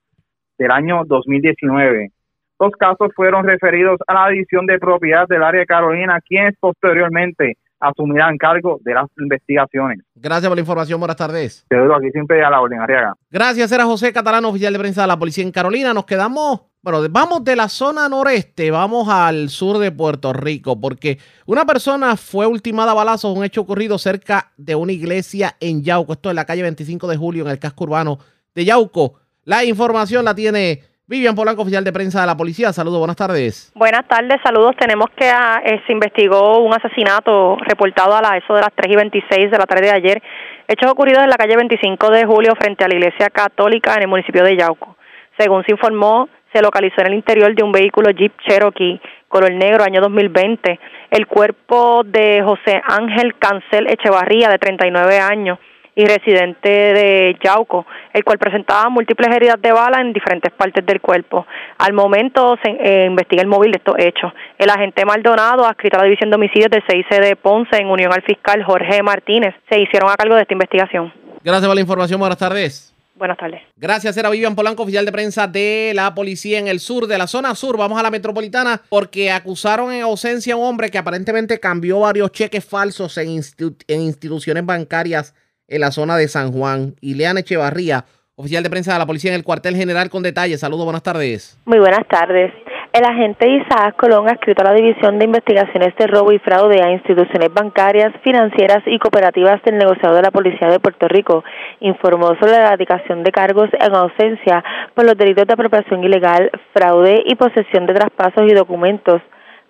[SPEAKER 25] del año 2019. Los casos fueron referidos a la División de Propiedad del área de Carolina, quienes posteriormente asumirán cargo de las investigaciones.
[SPEAKER 2] Gracias por la información, buenas tardes.
[SPEAKER 25] Te doy aquí siempre a la orden, Arriaga.
[SPEAKER 2] Gracias, era José Catalano, oficial de prensa de la Policía en Carolina. Nos quedamos bueno, vamos de la zona noreste, vamos al sur de Puerto Rico, porque una persona fue ultimada a balazos, un hecho ocurrido cerca de una iglesia en Yauco, esto es la calle 25 de julio, en el casco urbano de Yauco. La información la tiene Vivian Polanco, oficial de prensa de la policía. Saludos, buenas tardes.
[SPEAKER 26] Buenas tardes, saludos. Tenemos que ah, eh, se investigó un asesinato reportado a la, eso de las 3 y 26 de la tarde de ayer. Hechos ocurridos en la calle 25 de julio frente a la iglesia católica en el municipio de Yauco. Según se informó, se localizó en el interior de un vehículo Jeep Cherokee color negro año 2020 el cuerpo de José Ángel Cancel Echevarría de 39 años y residente de Yauco, el cual presentaba múltiples heridas de bala en diferentes partes del cuerpo. Al momento se eh, investiga el móvil de estos hechos. El agente Maldonado, adscrito a la División de Homicidios del CIC de Ponce, en unión al fiscal Jorge Martínez, se hicieron a cargo de esta investigación.
[SPEAKER 2] Gracias por la información. Buenas tardes.
[SPEAKER 26] Buenas tardes.
[SPEAKER 2] Gracias, era Vivian Polanco, oficial de prensa de la policía en el sur, de la zona sur. Vamos a la metropolitana porque acusaron en ausencia a un hombre que aparentemente cambió varios cheques falsos en, en instituciones bancarias en la zona de San Juan. Ileana Echevarría, oficial de prensa de la policía en el cuartel general con detalles. Saludos, buenas tardes.
[SPEAKER 27] Muy buenas tardes.
[SPEAKER 26] El agente Isaac Colón, adscrito a la División de Investigaciones de Robo y Fraude a instituciones bancarias, financieras y cooperativas del negociado de la Policía de Puerto Rico, informó sobre la erradicación de cargos en ausencia por los delitos de apropiación ilegal, fraude y posesión de traspasos y documentos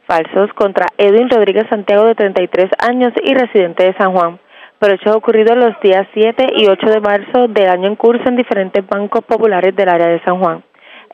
[SPEAKER 26] falsos contra Edwin Rodríguez Santiago de 33 años y residente de San Juan por hechos ocurridos los días 7 y 8 de marzo del año en curso en diferentes bancos populares del área de San Juan.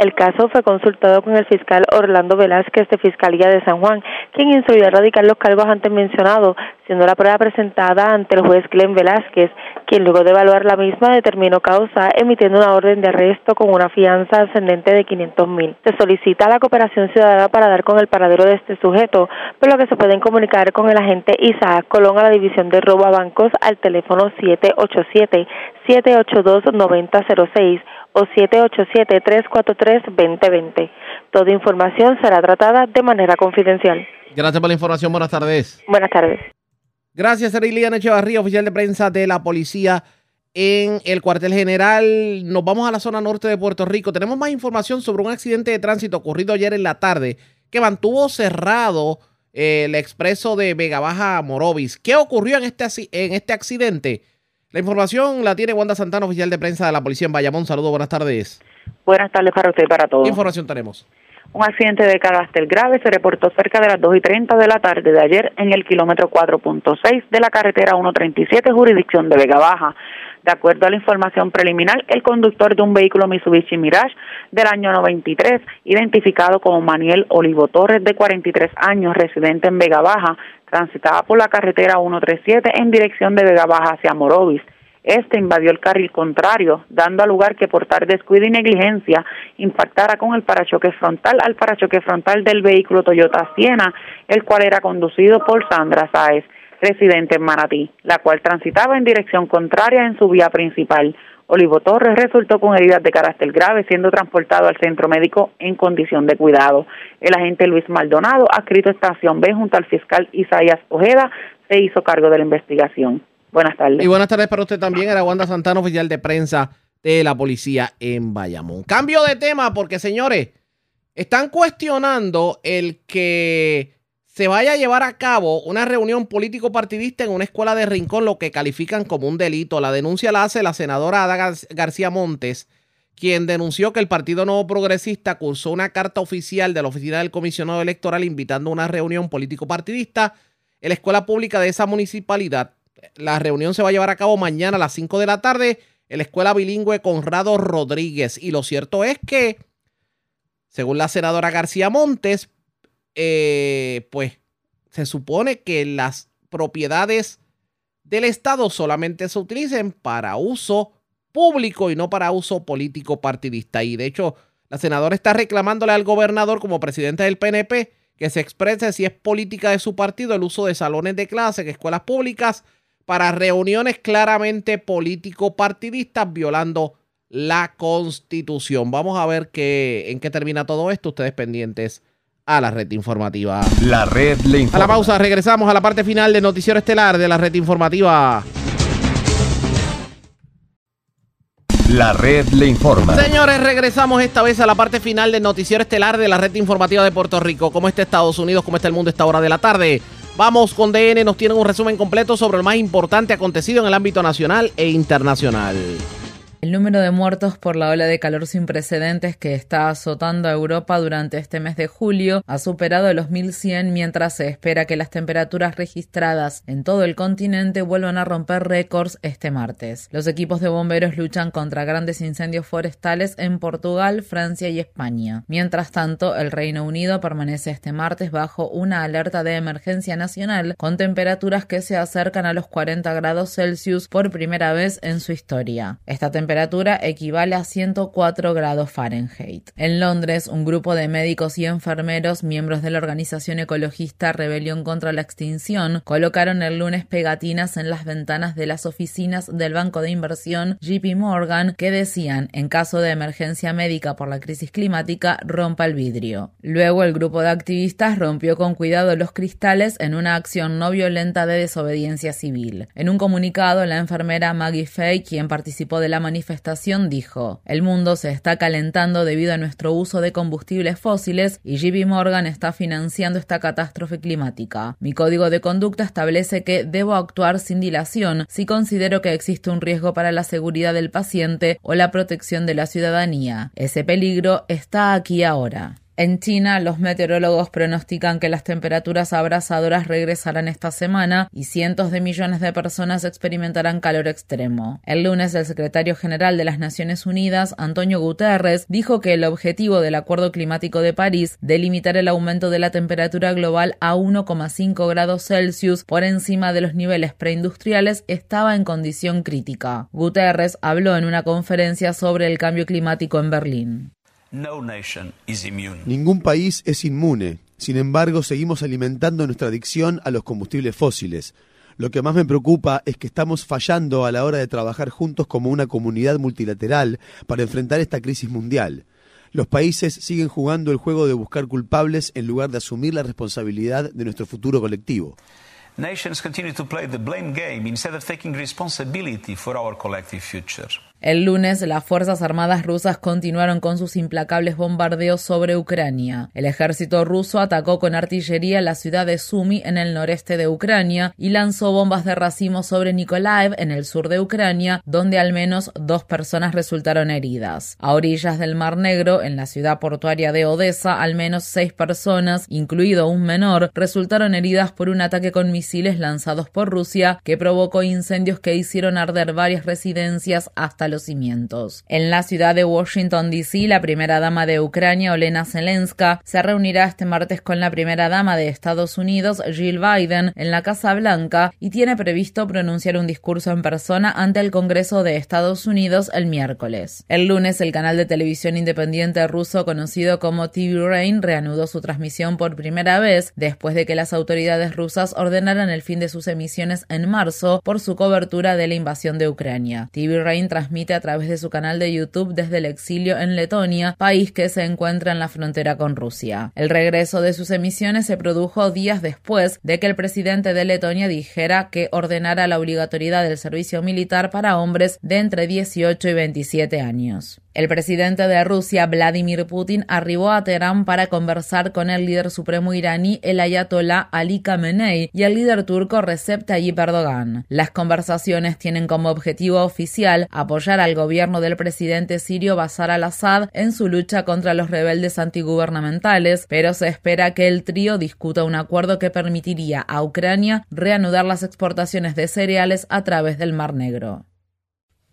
[SPEAKER 26] El caso fue consultado con el fiscal Orlando Velázquez de Fiscalía de San Juan, quien instruyó a erradicar los cargos antes mencionados, siendo la prueba presentada ante el juez Glenn Velázquez, quien luego de evaluar la misma determinó causa, emitiendo una orden de arresto con una fianza ascendente de 500 mil. Se solicita la cooperación ciudadana para dar con el paradero de este sujeto, por lo que se pueden comunicar con el agente Isaac Colón a la División de Robo a Bancos al teléfono 787 782 9006 o 787-343-2020. Toda información será tratada de manera confidencial.
[SPEAKER 2] Gracias por la información. Buenas tardes.
[SPEAKER 26] Buenas tardes.
[SPEAKER 2] Gracias, Eriliana Echevarría, oficial de prensa de la policía en el cuartel general. Nos vamos a la zona norte de Puerto Rico. Tenemos más información sobre un accidente de tránsito ocurrido ayer en la tarde que mantuvo cerrado eh, el expreso de Vega Baja Morovis. ¿Qué ocurrió en este, en este accidente? La información la tiene Wanda Santana, oficial de prensa de la policía en Bayamón. Saludos, buenas tardes.
[SPEAKER 14] Buenas tardes para usted y para todos.
[SPEAKER 2] ¿Qué información tenemos?
[SPEAKER 14] Un accidente de carácter grave se reportó cerca de las 2 y 30 de la tarde de ayer en el kilómetro 4.6 de la carretera 137, jurisdicción de Vega Baja. De acuerdo a la información preliminar, el conductor de un vehículo Mitsubishi Mirage del año 93, identificado como Manuel Olivo Torres, de 43 años, residente en Vega Baja, transitaba por la carretera 137 en dirección de Vega Baja hacia Morovis. Este invadió el carril contrario, dando lugar que por tal descuido y negligencia impactara con el parachoque frontal al parachoque frontal del vehículo Toyota Siena, el cual era conducido por Sandra Sáez, residente en Manatí, la cual transitaba en dirección contraria en su vía principal. Olivo Torres resultó con heridas de carácter grave, siendo transportado al centro médico en condición de cuidado. El agente Luis Maldonado, adscrito a Estación B junto al fiscal Isaías Ojeda, se hizo cargo de la investigación. Buenas tardes.
[SPEAKER 2] Y buenas tardes para usted también. Era Wanda Santana, oficial de prensa de la policía en Bayamón. Cambio de tema porque, señores, están cuestionando el que se vaya a llevar a cabo una reunión político-partidista en una escuela de Rincón, lo que califican como un delito. La denuncia la hace la senadora Ada García Montes, quien denunció que el Partido Nuevo Progresista cursó una carta oficial de la oficina del comisionado electoral invitando a una reunión político-partidista en la escuela pública de esa municipalidad. La reunión se va a llevar a cabo mañana a las 5 de la tarde en la escuela bilingüe Conrado Rodríguez. Y lo cierto es que, según la senadora García Montes, eh, pues se supone que las propiedades del Estado solamente se utilicen para uso público y no para uso político partidista. Y de hecho, la senadora está reclamándole al gobernador como presidente del PNP que se exprese si es política de su partido el uso de salones de clase en escuelas públicas para reuniones claramente político-partidistas violando la constitución. Vamos a ver qué, en qué termina todo esto. Ustedes pendientes a la red informativa.
[SPEAKER 7] La red le informa.
[SPEAKER 2] A la pausa, regresamos a la parte final del noticiero estelar de la red informativa.
[SPEAKER 7] La red le informa.
[SPEAKER 2] Señores, regresamos esta vez a la parte final del noticiero estelar de la red informativa de Puerto Rico. ¿Cómo está Estados Unidos? ¿Cómo está el mundo a esta hora de la tarde? Vamos con DN, nos tienen un resumen completo sobre lo más importante acontecido en el ámbito nacional e internacional.
[SPEAKER 28] El número de muertos por la ola de calor sin precedentes que está azotando a Europa durante este mes de julio ha superado los 1100 mientras se espera que las temperaturas registradas en todo el continente vuelvan a romper récords este martes. Los equipos de bomberos luchan contra grandes incendios forestales en Portugal, Francia y España. Mientras tanto, el Reino Unido permanece este martes bajo una alerta de emergencia nacional con temperaturas que se acercan a los 40 grados Celsius por primera vez en su historia. Esta temperatura equivale a 104 grados Fahrenheit. En Londres, un grupo de médicos y enfermeros, miembros de la organización ecologista Rebelión contra la Extinción, colocaron el lunes pegatinas en las ventanas de las oficinas del banco de inversión JP Morgan que decían, en caso de emergencia médica por la crisis climática, rompa el vidrio. Luego, el grupo de activistas rompió con cuidado los cristales en una acción no violenta de desobediencia civil. En un comunicado, la enfermera Maggie Fay, quien participó de la manifestación, manifestación dijo, el mundo se está calentando debido a nuestro uso de combustibles fósiles y JP Morgan está financiando esta catástrofe climática. Mi código de conducta establece que debo actuar sin dilación si considero que existe un riesgo para la seguridad del paciente o la protección de la ciudadanía. Ese peligro está aquí ahora. En China, los meteorólogos pronostican que las temperaturas abrasadoras regresarán esta semana y cientos de millones de personas experimentarán calor extremo. El lunes, el secretario general de las Naciones Unidas, Antonio Guterres, dijo que el objetivo del Acuerdo Climático de París de limitar el aumento de la temperatura global a 1,5 grados Celsius por encima de los niveles preindustriales estaba en condición crítica. Guterres habló en una conferencia sobre el cambio climático en Berlín.
[SPEAKER 29] Ningún país es inmune. Sin embargo, seguimos alimentando nuestra adicción a los combustibles fósiles. Lo que más me preocupa es que estamos fallando a la hora de trabajar juntos como una comunidad multilateral para enfrentar esta crisis mundial. Los países siguen jugando el juego de buscar culpables en lugar de asumir la responsabilidad de nuestro futuro colectivo.
[SPEAKER 30] Nations continue to play the blame game instead of taking responsibility for our collective future.
[SPEAKER 28] El lunes, las Fuerzas Armadas rusas continuaron con sus implacables bombardeos sobre Ucrania. El ejército ruso atacó con artillería la ciudad de Sumy en el noreste de Ucrania y lanzó bombas de racimo sobre Nikolaev en el sur de Ucrania, donde al menos dos personas resultaron heridas. A orillas del Mar Negro, en la ciudad portuaria de Odessa, al menos seis personas, incluido un menor, resultaron heridas por un ataque con misiles lanzados por Rusia que provocó incendios que hicieron arder varias residencias hasta los cimientos. En la ciudad de Washington, D.C., la primera dama de Ucrania, Olena Zelenska, se reunirá este martes con la primera dama de Estados Unidos, Jill Biden, en la Casa Blanca y tiene previsto pronunciar un discurso en persona ante el Congreso de Estados Unidos el miércoles. El lunes, el canal de televisión independiente ruso conocido como TV Rain reanudó su transmisión por primera vez después de que las autoridades rusas ordenaran el fin de sus emisiones en marzo por su cobertura de la invasión de Ucrania. TV Rain transmite a través de su canal de YouTube desde el exilio en Letonia, país que se encuentra en la frontera con Rusia. El regreso de sus emisiones se produjo días después de que el presidente de Letonia dijera que ordenara la obligatoriedad del servicio militar para hombres de entre 18 y 27 años. El presidente de Rusia, Vladimir Putin, arribó a Teherán para conversar con el líder supremo iraní, el ayatolá Ali Khamenei, y el líder turco Recep Tayyip Erdogan. Las conversaciones tienen como objetivo oficial apoyar al gobierno del presidente sirio Bashar al-Assad en su lucha contra los rebeldes antigubernamentales, pero se espera que el trío discuta un acuerdo que permitiría a Ucrania reanudar las exportaciones de cereales a través del Mar Negro.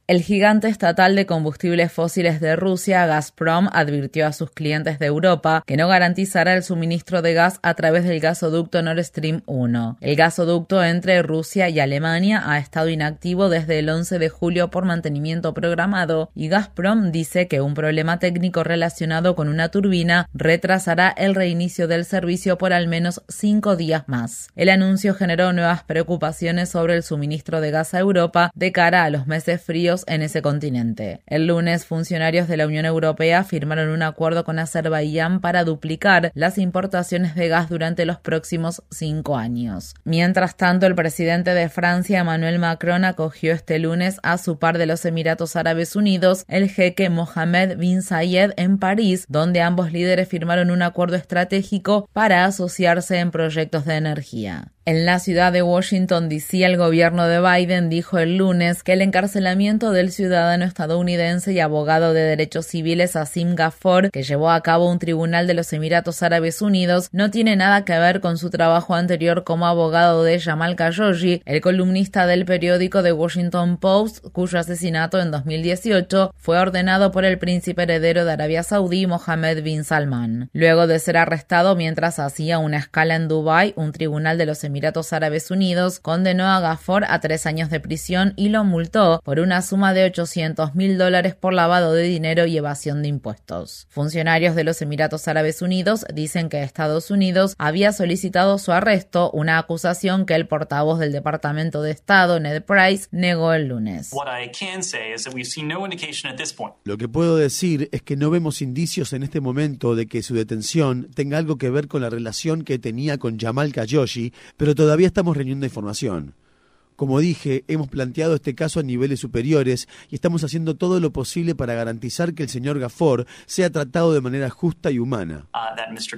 [SPEAKER 28] El gigante estatal de combustibles fósiles de Rusia, Gazprom, advirtió a sus clientes de Europa que no garantizará el suministro de gas a través del gasoducto Nord Stream 1. El gasoducto entre Rusia y Alemania ha estado inactivo desde el 11 de julio por mantenimiento programado y Gazprom dice que un problema técnico relacionado con una turbina retrasará el reinicio del servicio por al menos cinco días más. El anuncio generó nuevas preocupaciones sobre el suministro de gas a Europa de cara a los meses fríos en ese continente. El lunes, funcionarios de la Unión Europea firmaron un acuerdo con Azerbaiyán para duplicar las importaciones de gas durante los próximos cinco años. Mientras tanto, el presidente de Francia, Emmanuel Macron, acogió este lunes a su par de los Emiratos Árabes Unidos, el jeque Mohammed bin Zayed, en París, donde ambos líderes firmaron un acuerdo estratégico para asociarse en proyectos de energía. En la ciudad de Washington, D.C., el gobierno de Biden dijo el lunes que el encarcelamiento del ciudadano estadounidense y abogado de derechos civiles Asim Gaffor, que llevó a cabo un tribunal de los Emiratos Árabes Unidos, no tiene nada que ver con su trabajo anterior como abogado de Jamal Khashoggi, el columnista del periódico The Washington Post, cuyo asesinato en 2018 fue ordenado por el príncipe heredero de Arabia Saudí, Mohammed bin Salman. Luego de ser arrestado mientras hacía una escala en Dubái, un tribunal de los Emiratos Emiratos Árabes Unidos condenó a Gaffor a tres años de prisión y lo multó por una suma de 800 mil dólares por lavado de dinero y evasión de impuestos. Funcionarios de los Emiratos Árabes Unidos dicen que Estados Unidos había solicitado su arresto, una acusación que el portavoz del Departamento de Estado, Ned Price, negó el lunes.
[SPEAKER 29] Lo que puedo decir es que no vemos indicios en este momento de que su detención tenga algo que ver con la relación que tenía con Jamal Khashoggi, pero todavía estamos reuniendo información. Como dije, hemos planteado este caso a niveles superiores y estamos haciendo todo lo posible para garantizar que el señor Gafford sea tratado de manera justa y humana.
[SPEAKER 31] uh, that Mr.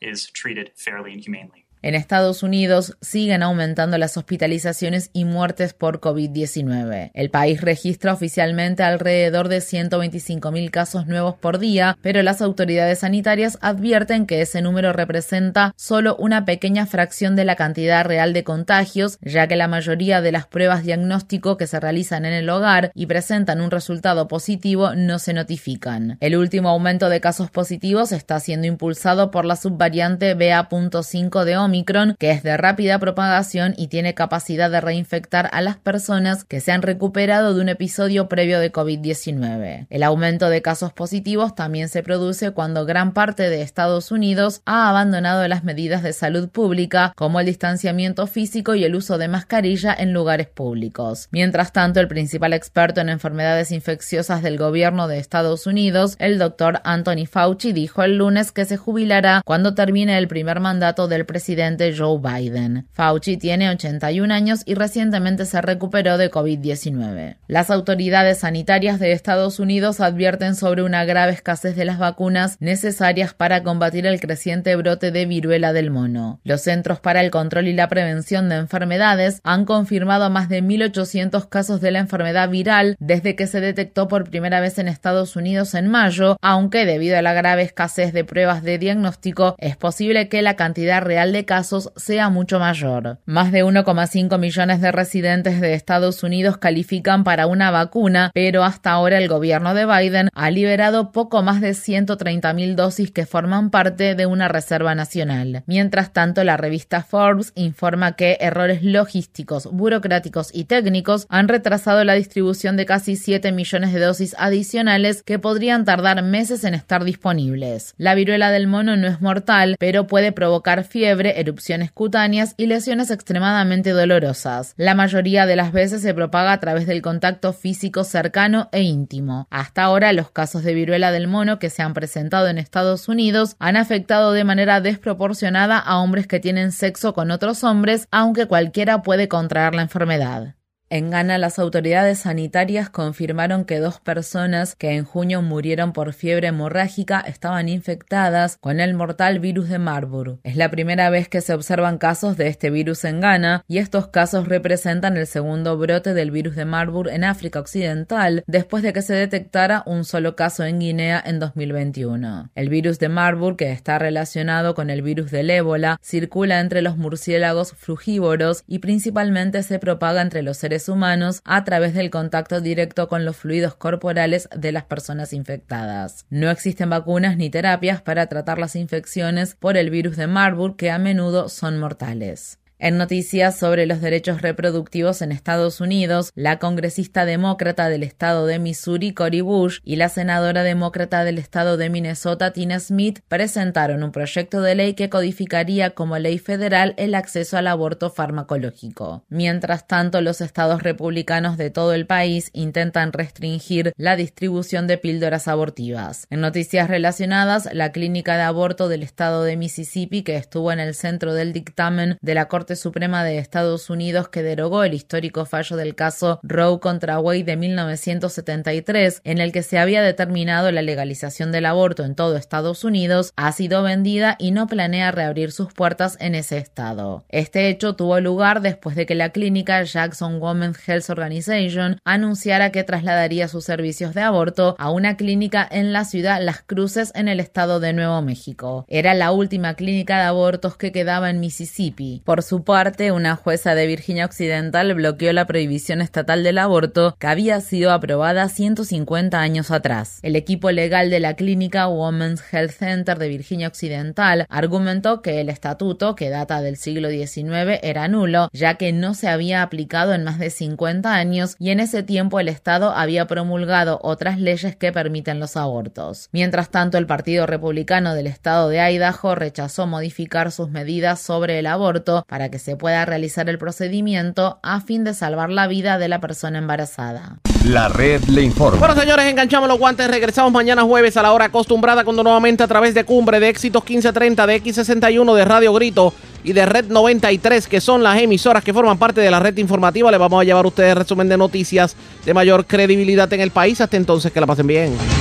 [SPEAKER 31] Is treated fairly and humanely.
[SPEAKER 28] En Estados Unidos siguen aumentando las hospitalizaciones y muertes por COVID-19. El país registra oficialmente alrededor de 125.000 casos nuevos por día, pero las autoridades sanitarias advierten que ese número representa solo una pequeña fracción de la cantidad real de contagios, ya que la mayoría de las pruebas diagnóstico que se realizan en el hogar y presentan un resultado positivo no se notifican. El último aumento de casos positivos está siendo impulsado por la subvariante BA.5 de Omicron, que es de rápida propagación y tiene capacidad de reinfectar a las personas que se han recuperado de un episodio previo de COVID-19. El aumento de casos positivos también se produce cuando gran parte de Estados Unidos ha abandonado las medidas de salud pública, como el distanciamiento físico y el uso de mascarilla en lugares públicos. Mientras tanto, el principal experto en enfermedades infecciosas del gobierno de Estados Unidos, el doctor Anthony Fauci, dijo el lunes que se jubilará cuando termine el primer mandato del presidente Joe Biden. Fauci tiene 81 años y recientemente se recuperó de COVID-19. Las autoridades sanitarias de Estados Unidos advierten sobre una grave escasez de las vacunas necesarias para combatir el creciente brote de viruela del mono. Los Centros para el Control y la Prevención de Enfermedades han confirmado más de 1.800 casos de la enfermedad viral desde que se detectó por primera vez en Estados Unidos en mayo, aunque debido a la grave escasez de pruebas de diagnóstico es posible que la cantidad real de casos sea mucho mayor. Más de 1,5 millones de residentes de Estados Unidos califican para una vacuna, pero hasta ahora el gobierno de Biden ha liberado poco más de 130.000 dosis que forman parte de una reserva nacional. Mientras tanto, la revista Forbes informa que errores logísticos, burocráticos y técnicos han retrasado la distribución de casi 7 millones de dosis adicionales que podrían tardar meses en estar disponibles. La viruela del mono no es mortal, pero puede provocar fiebre, erupciones cutáneas y lesiones extremadamente dolorosas. La mayoría de las veces se propaga a través del contacto físico cercano e íntimo. Hasta ahora, los casos de viruela del mono que se han presentado en Estados Unidos han afectado de manera desproporcionada a hombres que tienen sexo con otros hombres, aunque cualquiera puede contraer la enfermedad. En Ghana, las autoridades sanitarias confirmaron que dos personas que en junio murieron por fiebre hemorrágica estaban infectadas con el mortal virus de Marburg. Es la primera vez que se observan casos de este virus en Ghana y estos casos representan el segundo brote del virus de Marburg en África Occidental después de que se detectara un solo caso en Guinea en 2021. El virus de Marburg, que está relacionado con el virus del ébola, circula entre los murciélagos frugívoros y principalmente se propaga entre los seres humanos a través del contacto directo con los fluidos corporales de las personas infectadas. No existen vacunas ni terapias para tratar las infecciones por el virus de Marburg que a menudo son mortales. En noticias sobre los derechos reproductivos en Estados Unidos, la congresista demócrata del estado de Missouri, Cory Bush, y la senadora demócrata del estado de Minnesota, Tina Smith, presentaron un proyecto de ley que codificaría como ley federal el acceso al aborto farmacológico. Mientras tanto, los estados republicanos de todo el país intentan restringir la distribución de píldoras abortivas. En noticias relacionadas, la clínica de aborto del estado de Mississippi, que estuvo en el centro del dictamen de la Corte Suprema de Estados Unidos que derogó el histórico fallo del caso Roe contra Wade de 1973, en el que se había determinado la legalización del aborto en todo Estados Unidos, ha sido vendida y no planea reabrir sus puertas en ese estado. Este hecho tuvo lugar después de que la clínica Jackson Women's Health Organization anunciara que trasladaría sus servicios de aborto a una clínica en la ciudad Las Cruces en el estado de Nuevo México. Era la última clínica de abortos que quedaba en Mississippi. Por su parte, una jueza de Virginia Occidental bloqueó la prohibición estatal del aborto que había sido aprobada 150 años atrás. El equipo legal de la clínica Women's Health Center de Virginia Occidental argumentó que el estatuto, que data del siglo XIX, era nulo, ya que no se había aplicado en más de 50 años y en ese tiempo el Estado había promulgado otras leyes que permiten los abortos. Mientras tanto, el Partido Republicano del Estado de Idaho rechazó modificar sus medidas sobre el aborto para que se pueda realizar el procedimiento a fin de salvar la vida de la persona embarazada.
[SPEAKER 7] La red le informa.
[SPEAKER 2] Bueno, señores, enganchamos los guantes. Regresamos mañana jueves a la hora acostumbrada, cuando nuevamente a través de Cumbre, de Éxitos 1530, de X61, de Radio Grito y de Red 93, que son las emisoras que forman parte de la red informativa, le vamos a llevar a ustedes resumen de noticias de mayor credibilidad en el país. Hasta entonces, que la pasen bien.